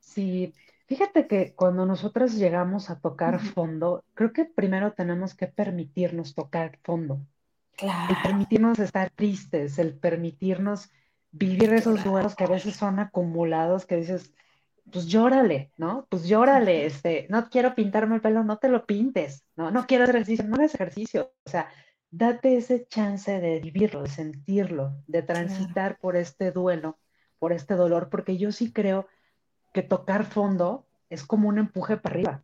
Sí, fíjate que cuando nosotros llegamos a tocar fondo, creo que primero tenemos que permitirnos tocar fondo. Claro. El permitirnos estar tristes, el permitirnos vivir esos duelos que a veces son acumulados, que dices, pues llórale, ¿no? Pues llórale, este, no quiero pintarme el pelo, no te lo pintes, ¿no? No quiero ejercicio, no hagas ejercicio, o sea, date ese chance de vivirlo, de sentirlo, de transitar por este duelo, por este dolor, porque yo sí creo que tocar fondo es como un empuje para arriba.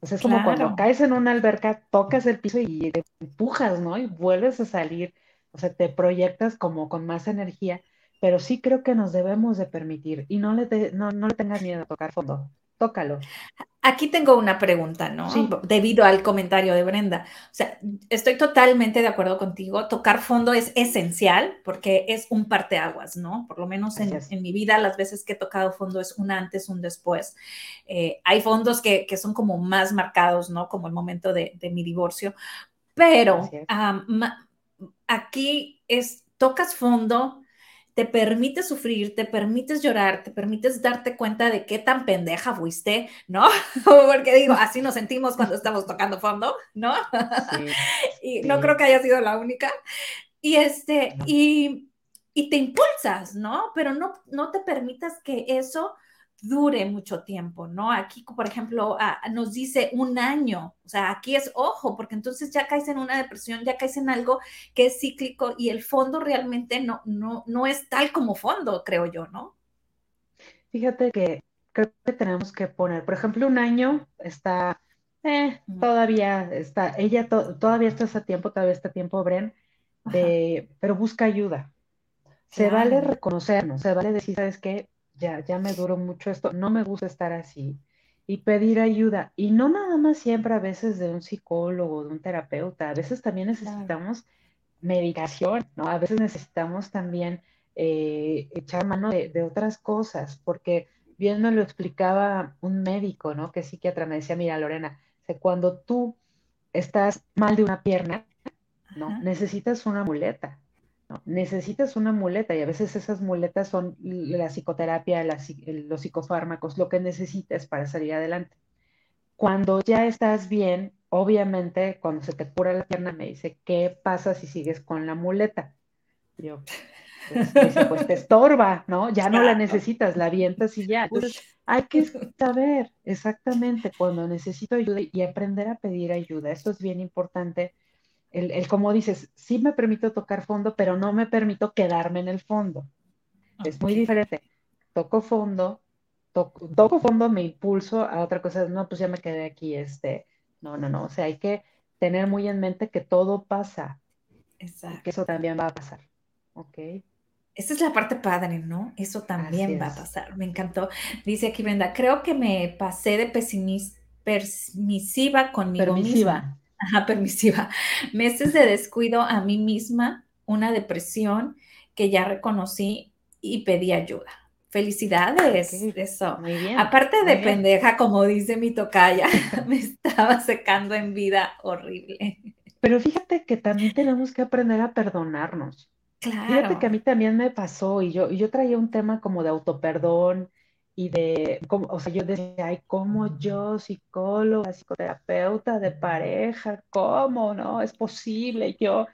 O sea, es como cuando caes en una alberca, tocas el piso y te empujas, ¿no? Y vuelves a salir, o sea, te proyectas como con más energía pero sí creo que nos debemos de permitir y no le, no, le tengas miedo a tocar fondo, tócalo. Aquí tengo una pregunta, ¿no? Debido al comentario de Brenda. O sea, estoy totalmente de acuerdo contigo. Tocar fondo es esencial porque es un parteaguas, ¿no? Por lo menos en, mi vida, las veces que he tocado fondo es un antes, un después. Eh, hay fondos que, son como más marcados, ¿no? Como el momento de, mi divorcio. Pero aquí es, tocas fondo, te permite sufrir, te permites llorar, te permites darte cuenta de qué tan pendeja fuiste, ¿no? Porque digo, así nos sentimos cuando estamos tocando fondo, ¿no? y no creo que haya sido la única. Y este, y, y, te impulsas, ¿no? Pero no, no te permitas que eso dure mucho tiempo, ¿no? Aquí, por ejemplo, nos dice un año, o sea, aquí es ojo, porque entonces ya caes en una depresión, ya caes en algo que es cíclico y el fondo realmente no, no, no es tal como fondo, creo yo, ¿no? Fíjate que creo que tenemos que poner, por ejemplo, un año está, eh, todavía está, ella todavía está a tiempo, todavía está a tiempo, Bren, de, pero busca ayuda. Se vale reconocernos, se vale decir, ¿sabes qué? Ya, ya me duró mucho esto, no me gusta estar así y pedir ayuda. Y no nada más siempre a veces de un psicólogo, de un terapeuta, a veces también necesitamos medicación, ¿no? A veces necesitamos también eh, echar mano de, otras cosas, porque bien me lo explicaba un médico, ¿no? Que psiquiatra me decía, mira, Lorena, cuando tú estás mal de una pierna, ¿no? Necesitas una muleta. Necesitas una muleta y a veces esas muletas son la psicoterapia, los psicofármacos, lo que necesitas para salir adelante. Cuando ya estás bien, obviamente, cuando se te cura la pierna, me dice, ¿qué pasa si sigues con la muleta? Yo, pues, pues te estorba, ¿no? Ya no la necesitas, la avientas y ya. Entonces, hay que saber exactamente cuando necesito ayuda y aprender a pedir ayuda. Esto es bien importante el, como dices, sí me permito tocar fondo, pero no me permito quedarme en el fondo. Es muy diferente. Toco fondo, toco, fondo, me impulso a otra cosa. No, pues ya me quedé aquí, este. No, no, no. O sea, hay que tener muy en mente que todo pasa. Exacto. Que eso también va a pasar. ¿Ok? Esa es la parte padre, ¿no? Eso también va a pasar. Me encantó. Dice aquí Brenda, creo que me pasé de permisiva conmigo permisiva. misma. Ajá, permisiva. Meses de descuido a mí misma, una depresión que ya reconocí y pedí ayuda. Felicidades, eso. Muy bien, Aparte de pendeja, como dice mi tocaya, me estaba secando en vida horrible. Pero fíjate que también tenemos que aprender a perdonarnos. Claro. Fíjate que a mí también me pasó y yo, y yo traía un tema como de autoperdón y de, como, o sea, yo decía, ay, ¿cómo yo, psicóloga, psicoterapeuta de pareja, cómo, no? Es posible, yo,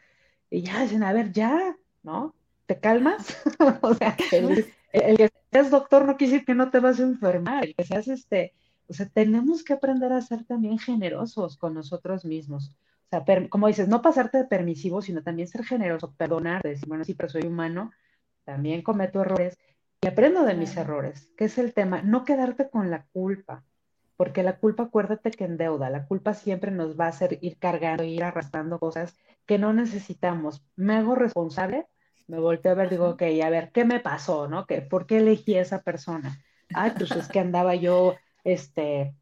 y ya dicen, a ver, ya, ¿no? ¿Te calmas? o sea, el, que seas doctor no quiere decir que no te vas a enfermar, el que seas este, o sea, tenemos que aprender a ser también generosos con nosotros mismos. O sea, como dices, no pasarte de permisivo, sino también ser generoso, perdonar, decir, bueno, sí, pero soy humano, también cometo errores y aprendo de mis errores, que es el tema, no quedarte con la culpa. porque la culpa, acuérdate que endeuda, la culpa siempre nos va a hacer ir cargando, ir arrastrando cosas que no necesitamos. Me hago responsable, me volteo a ver, digo, ok, a ver, ¿qué me pasó, no? ¿Qué, ¿Por qué elegí a esa persona? Ah, pues es que andaba yo, este,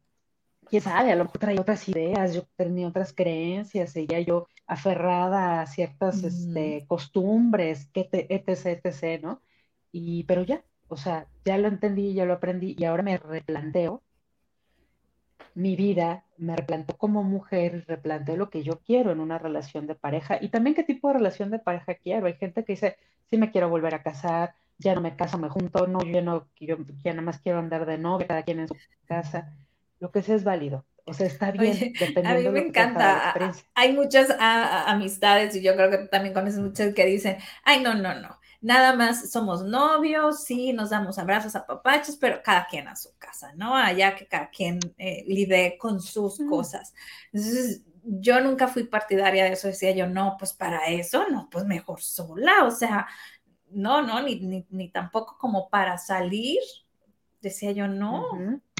quién sabe, a lo mejor traía otras ideas, yo tenía otras creencias, seguía yo aferrada a ciertas este, costumbres, etc, etc, ¿no? Y, pero ya, o sea, ya lo entendí, ya lo aprendí y ahora me replanteo mi vida, me replanteo como mujer, replanteo lo que yo quiero en una relación de pareja y también qué tipo de relación de pareja quiero. Hay gente que dice, sí me quiero volver a casar, ya no me caso, me junto, no, yo no, yo ya nada más quiero andar de novia, cada quien en su casa lo que sea es válido. O sea, está bien. a mí me encanta. Hay muchas amistades y yo creo que también conoces muchas que dicen, ay, no, no, no. Nada más somos novios, sí, nos damos abrazos a papachos, pero cada quien a su casa, ¿no? Allá que cada quien eh, lidie con sus cosas. Entonces, yo nunca fui partidaria de eso, decía yo, no, pues para eso, no, pues mejor sola, o sea, no, no, ni, ni, ni tampoco como para salir, decía yo, no,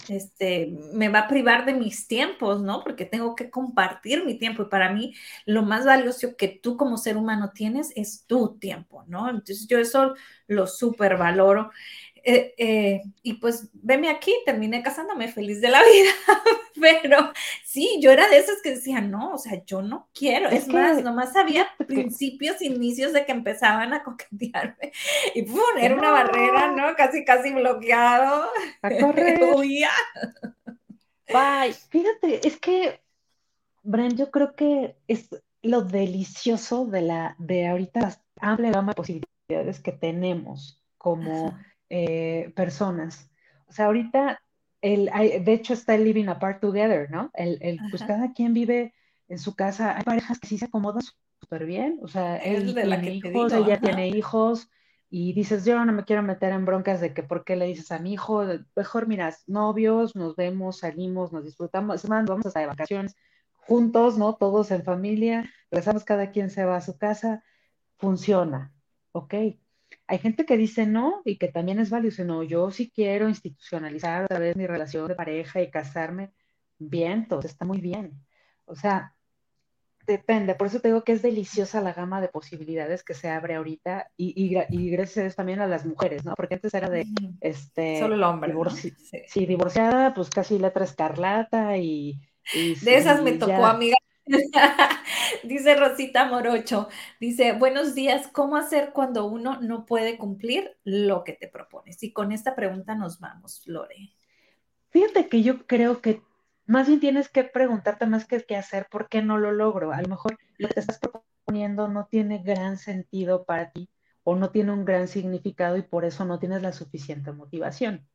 este, me va a privar de mis tiempos, ¿no? Porque tengo que compartir mi tiempo y para mí lo más valioso que tú como ser humano tienes es tu tiempo, ¿no? Entonces yo eso lo súper valoro. Eh, eh, y pues veme aquí, terminé casándome feliz de la vida, pero sí, yo era de esas que decían, no, o sea, yo no quiero, es, más, nomás había principios, inicios de que empezaban a coquetearme y ¡pum! era una barrera, ¿no? Casi, casi bloqueado. A correr. Bye. Fíjate, es que, Bren, yo creo que es lo delicioso de la, de ahorita amplia gama de posibilidades que tenemos como eh, personas. O sea, ahorita, el, de hecho está el living apart together, ¿no? El, el pues cada quien vive en su casa. Hay parejas que sí se acomodan súper bien. O sea, él tiene hijos, ella tiene hijos, y dices, yo no me quiero meter en broncas de que por qué le dices a mi hijo, mejor miras, novios, nos vemos, salimos, nos disfrutamos, más, vamos a de vacaciones juntos, ¿no? Todos en familia, regresamos, cada quien se va a su casa, funciona, ¿ok? Hay gente que dice no y que también es válido, no, yo sí quiero institucionalizar otra vez mi relación de pareja y casarme, bien, todo está muy bien. O sea, depende, por eso te digo que es deliciosa la gama de posibilidades que se abre ahorita y, gracias también a las mujeres, ¿no? Porque antes era de, este... Solo el hombre, sí. divorciada, pues casi letra escarlata y... de esas me tocó, amiga. dice Rosita Morocho, dice, buenos días, ¿cómo hacer cuando uno no puede cumplir lo que te propones? Y con esta pregunta nos vamos, Lore. Fíjate que yo creo que más bien tienes que preguntarte más que qué hacer, ¿por qué no lo logro? A lo mejor lo que estás proponiendo no tiene gran sentido para ti o no tiene un gran significado y por eso no tienes la suficiente motivación.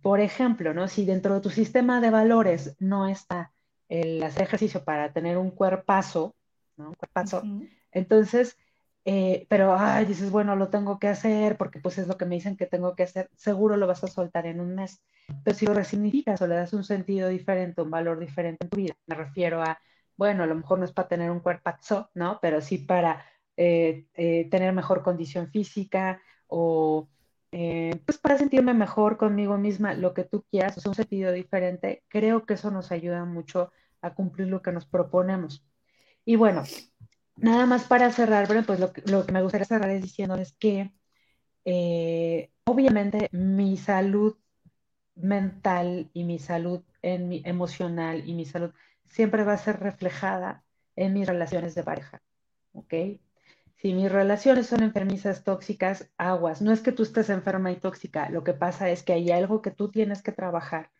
Por ejemplo, ¿no? Si dentro de tu sistema de valores no está el hacer ejercicio para tener un cuerpazo, ¿no? Un cuerpazo. Entonces, eh, pero, ay, dices, bueno, lo tengo que hacer porque pues es lo que me dicen que tengo que hacer, seguro lo vas a soltar en un mes. Pero si lo resignificas o le das un sentido diferente, un valor diferente en tu vida, me refiero a, bueno, a lo mejor no es para tener un cuerpazo, ¿no? Pero sí para eh, eh, tener mejor condición física o pues para sentirme mejor conmigo misma, lo que tú quieras, o un sentido diferente, creo que eso nos ayuda mucho a cumplir lo que nos proponemos. Y bueno, nada más para cerrar, pues lo que, lo que me gustaría cerrar es diciéndoles que eh, obviamente mi salud mental y mi salud en mi, emocional y mi salud siempre va a ser reflejada en mis relaciones de pareja, ¿ok? Si mis relaciones son enfermizas, tóxicas, aguas. No es que tú estés enferma y tóxica, lo que pasa es que hay algo que tú tienes que trabajar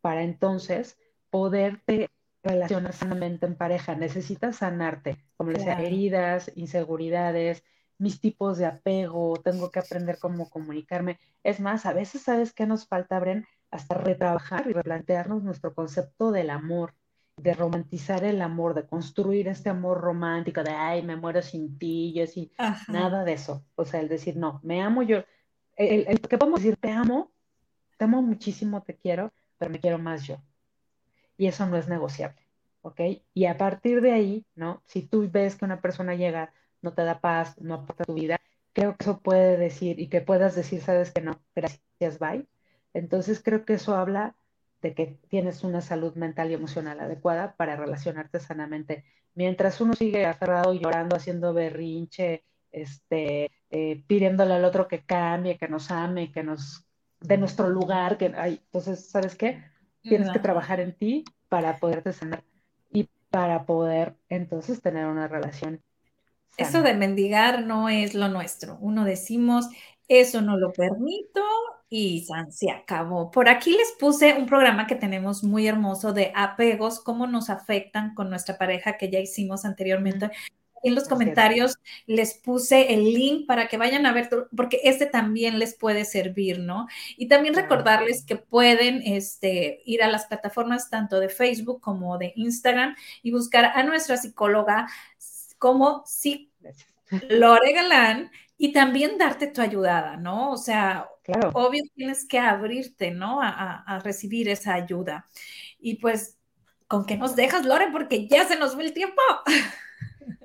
para entonces poderte relacionar sanamente en pareja, necesitas sanarte, como les decía, heridas, inseguridades, mis tipos de apego, tengo que aprender cómo comunicarme. Es más, a veces sabes que nos falta, Bren, hasta retrabajar y replantearnos nuestro concepto del amor, de romantizar el amor, de construir este amor romántico, de ay, me muero sin ti, yo sí, nada de eso. O sea, el decir, no, me amo yo. El, el que podemos decir, te amo, te amo muchísimo, te quiero, pero me quiero más yo y eso no es negociable, ¿ok? Y a partir de ahí, ¿no? Si tú ves que una persona llega, no te da paz, no aporta tu vida, creo que eso puede decir y que puedas decir, sabes que no, gracias, bye. Entonces creo que eso habla de que tienes una salud mental y emocional adecuada para relacionarte sanamente. Mientras uno sigue aferrado, llorando, haciendo berrinche, este, eh, pidiéndole al otro que cambie, que nos ame, que nos dé nuestro lugar, que entonces, ¿sabes qué? Tienes que trabajar en ti para poderte sanar y para poder entonces tener una relación. Eso de mendigar no es lo nuestro. Uno decimos, eso no lo permito y se acabó. Por aquí les puse un programa que tenemos muy hermoso de apegos, cómo nos afectan con nuestra pareja que ya hicimos anteriormente. En los comentarios les puse el link para que vayan a ver, porque este también les puede servir, ¿no? Y también recordarles que pueden este, ir a las plataformas tanto de Facebook como de Instagram y buscar a nuestra psicóloga como si Lore Galán y también darte tu ayudada, ¿no? O sea, obvio tienes que abrirte, ¿no? A, recibir esa ayuda. Y pues, ¿con qué nos dejas, Lore? Porque ya se nos fue el tiempo.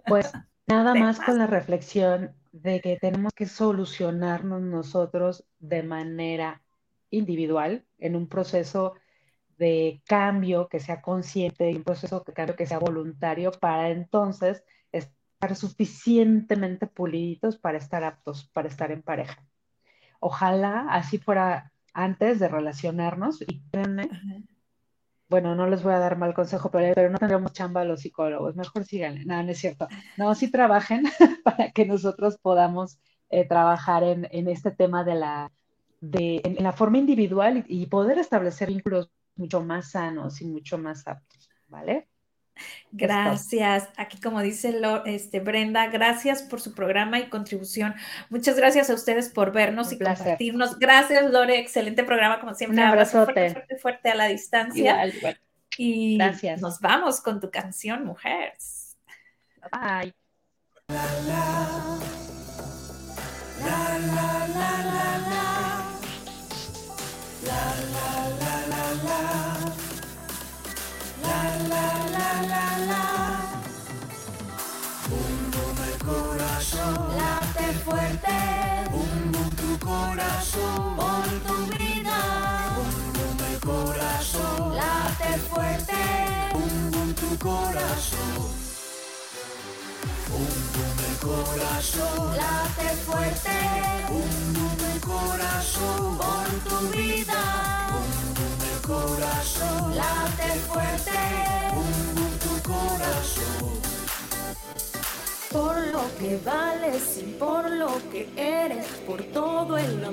Pues nada más con la reflexión de que tenemos que solucionarnos nosotros de manera individual en un proceso de cambio que sea consciente, un proceso de cambio que sea voluntario para entonces estar suficientemente puliditos para estar aptos, para estar en pareja. Ojalá así fuera antes de relacionarnos y créanme, bueno, no les voy a dar mal consejo, pero, no tendremos chamba a los psicólogos, mejor síganle, no, no es cierto, no, sí trabajen para que nosotros podamos eh, trabajar en, este tema de la, de, en, la forma individual y, y poder establecer vínculos mucho más sanos y mucho más aptos, ¿vale? Gracias. Aquí, como dice este, Brenda, gracias por su programa y contribución. Muchas gracias a ustedes por vernos y compartirnos. Gracias, Lore. Excelente programa, como siempre. Un abrazo fuerte, fuerte, fuerte a la distancia. Y gracias. nos vamos con tu canción, Mujeres. Bye. late fuerte, bum late fuerte, bum bum tu corazón. Bum bum el corazón, late fuerte, bum bum el corazón, por tu vida, bum bum el corazón, late fuerte, bum tu corazón por lo que vales y por lo que eres, por todo el amor.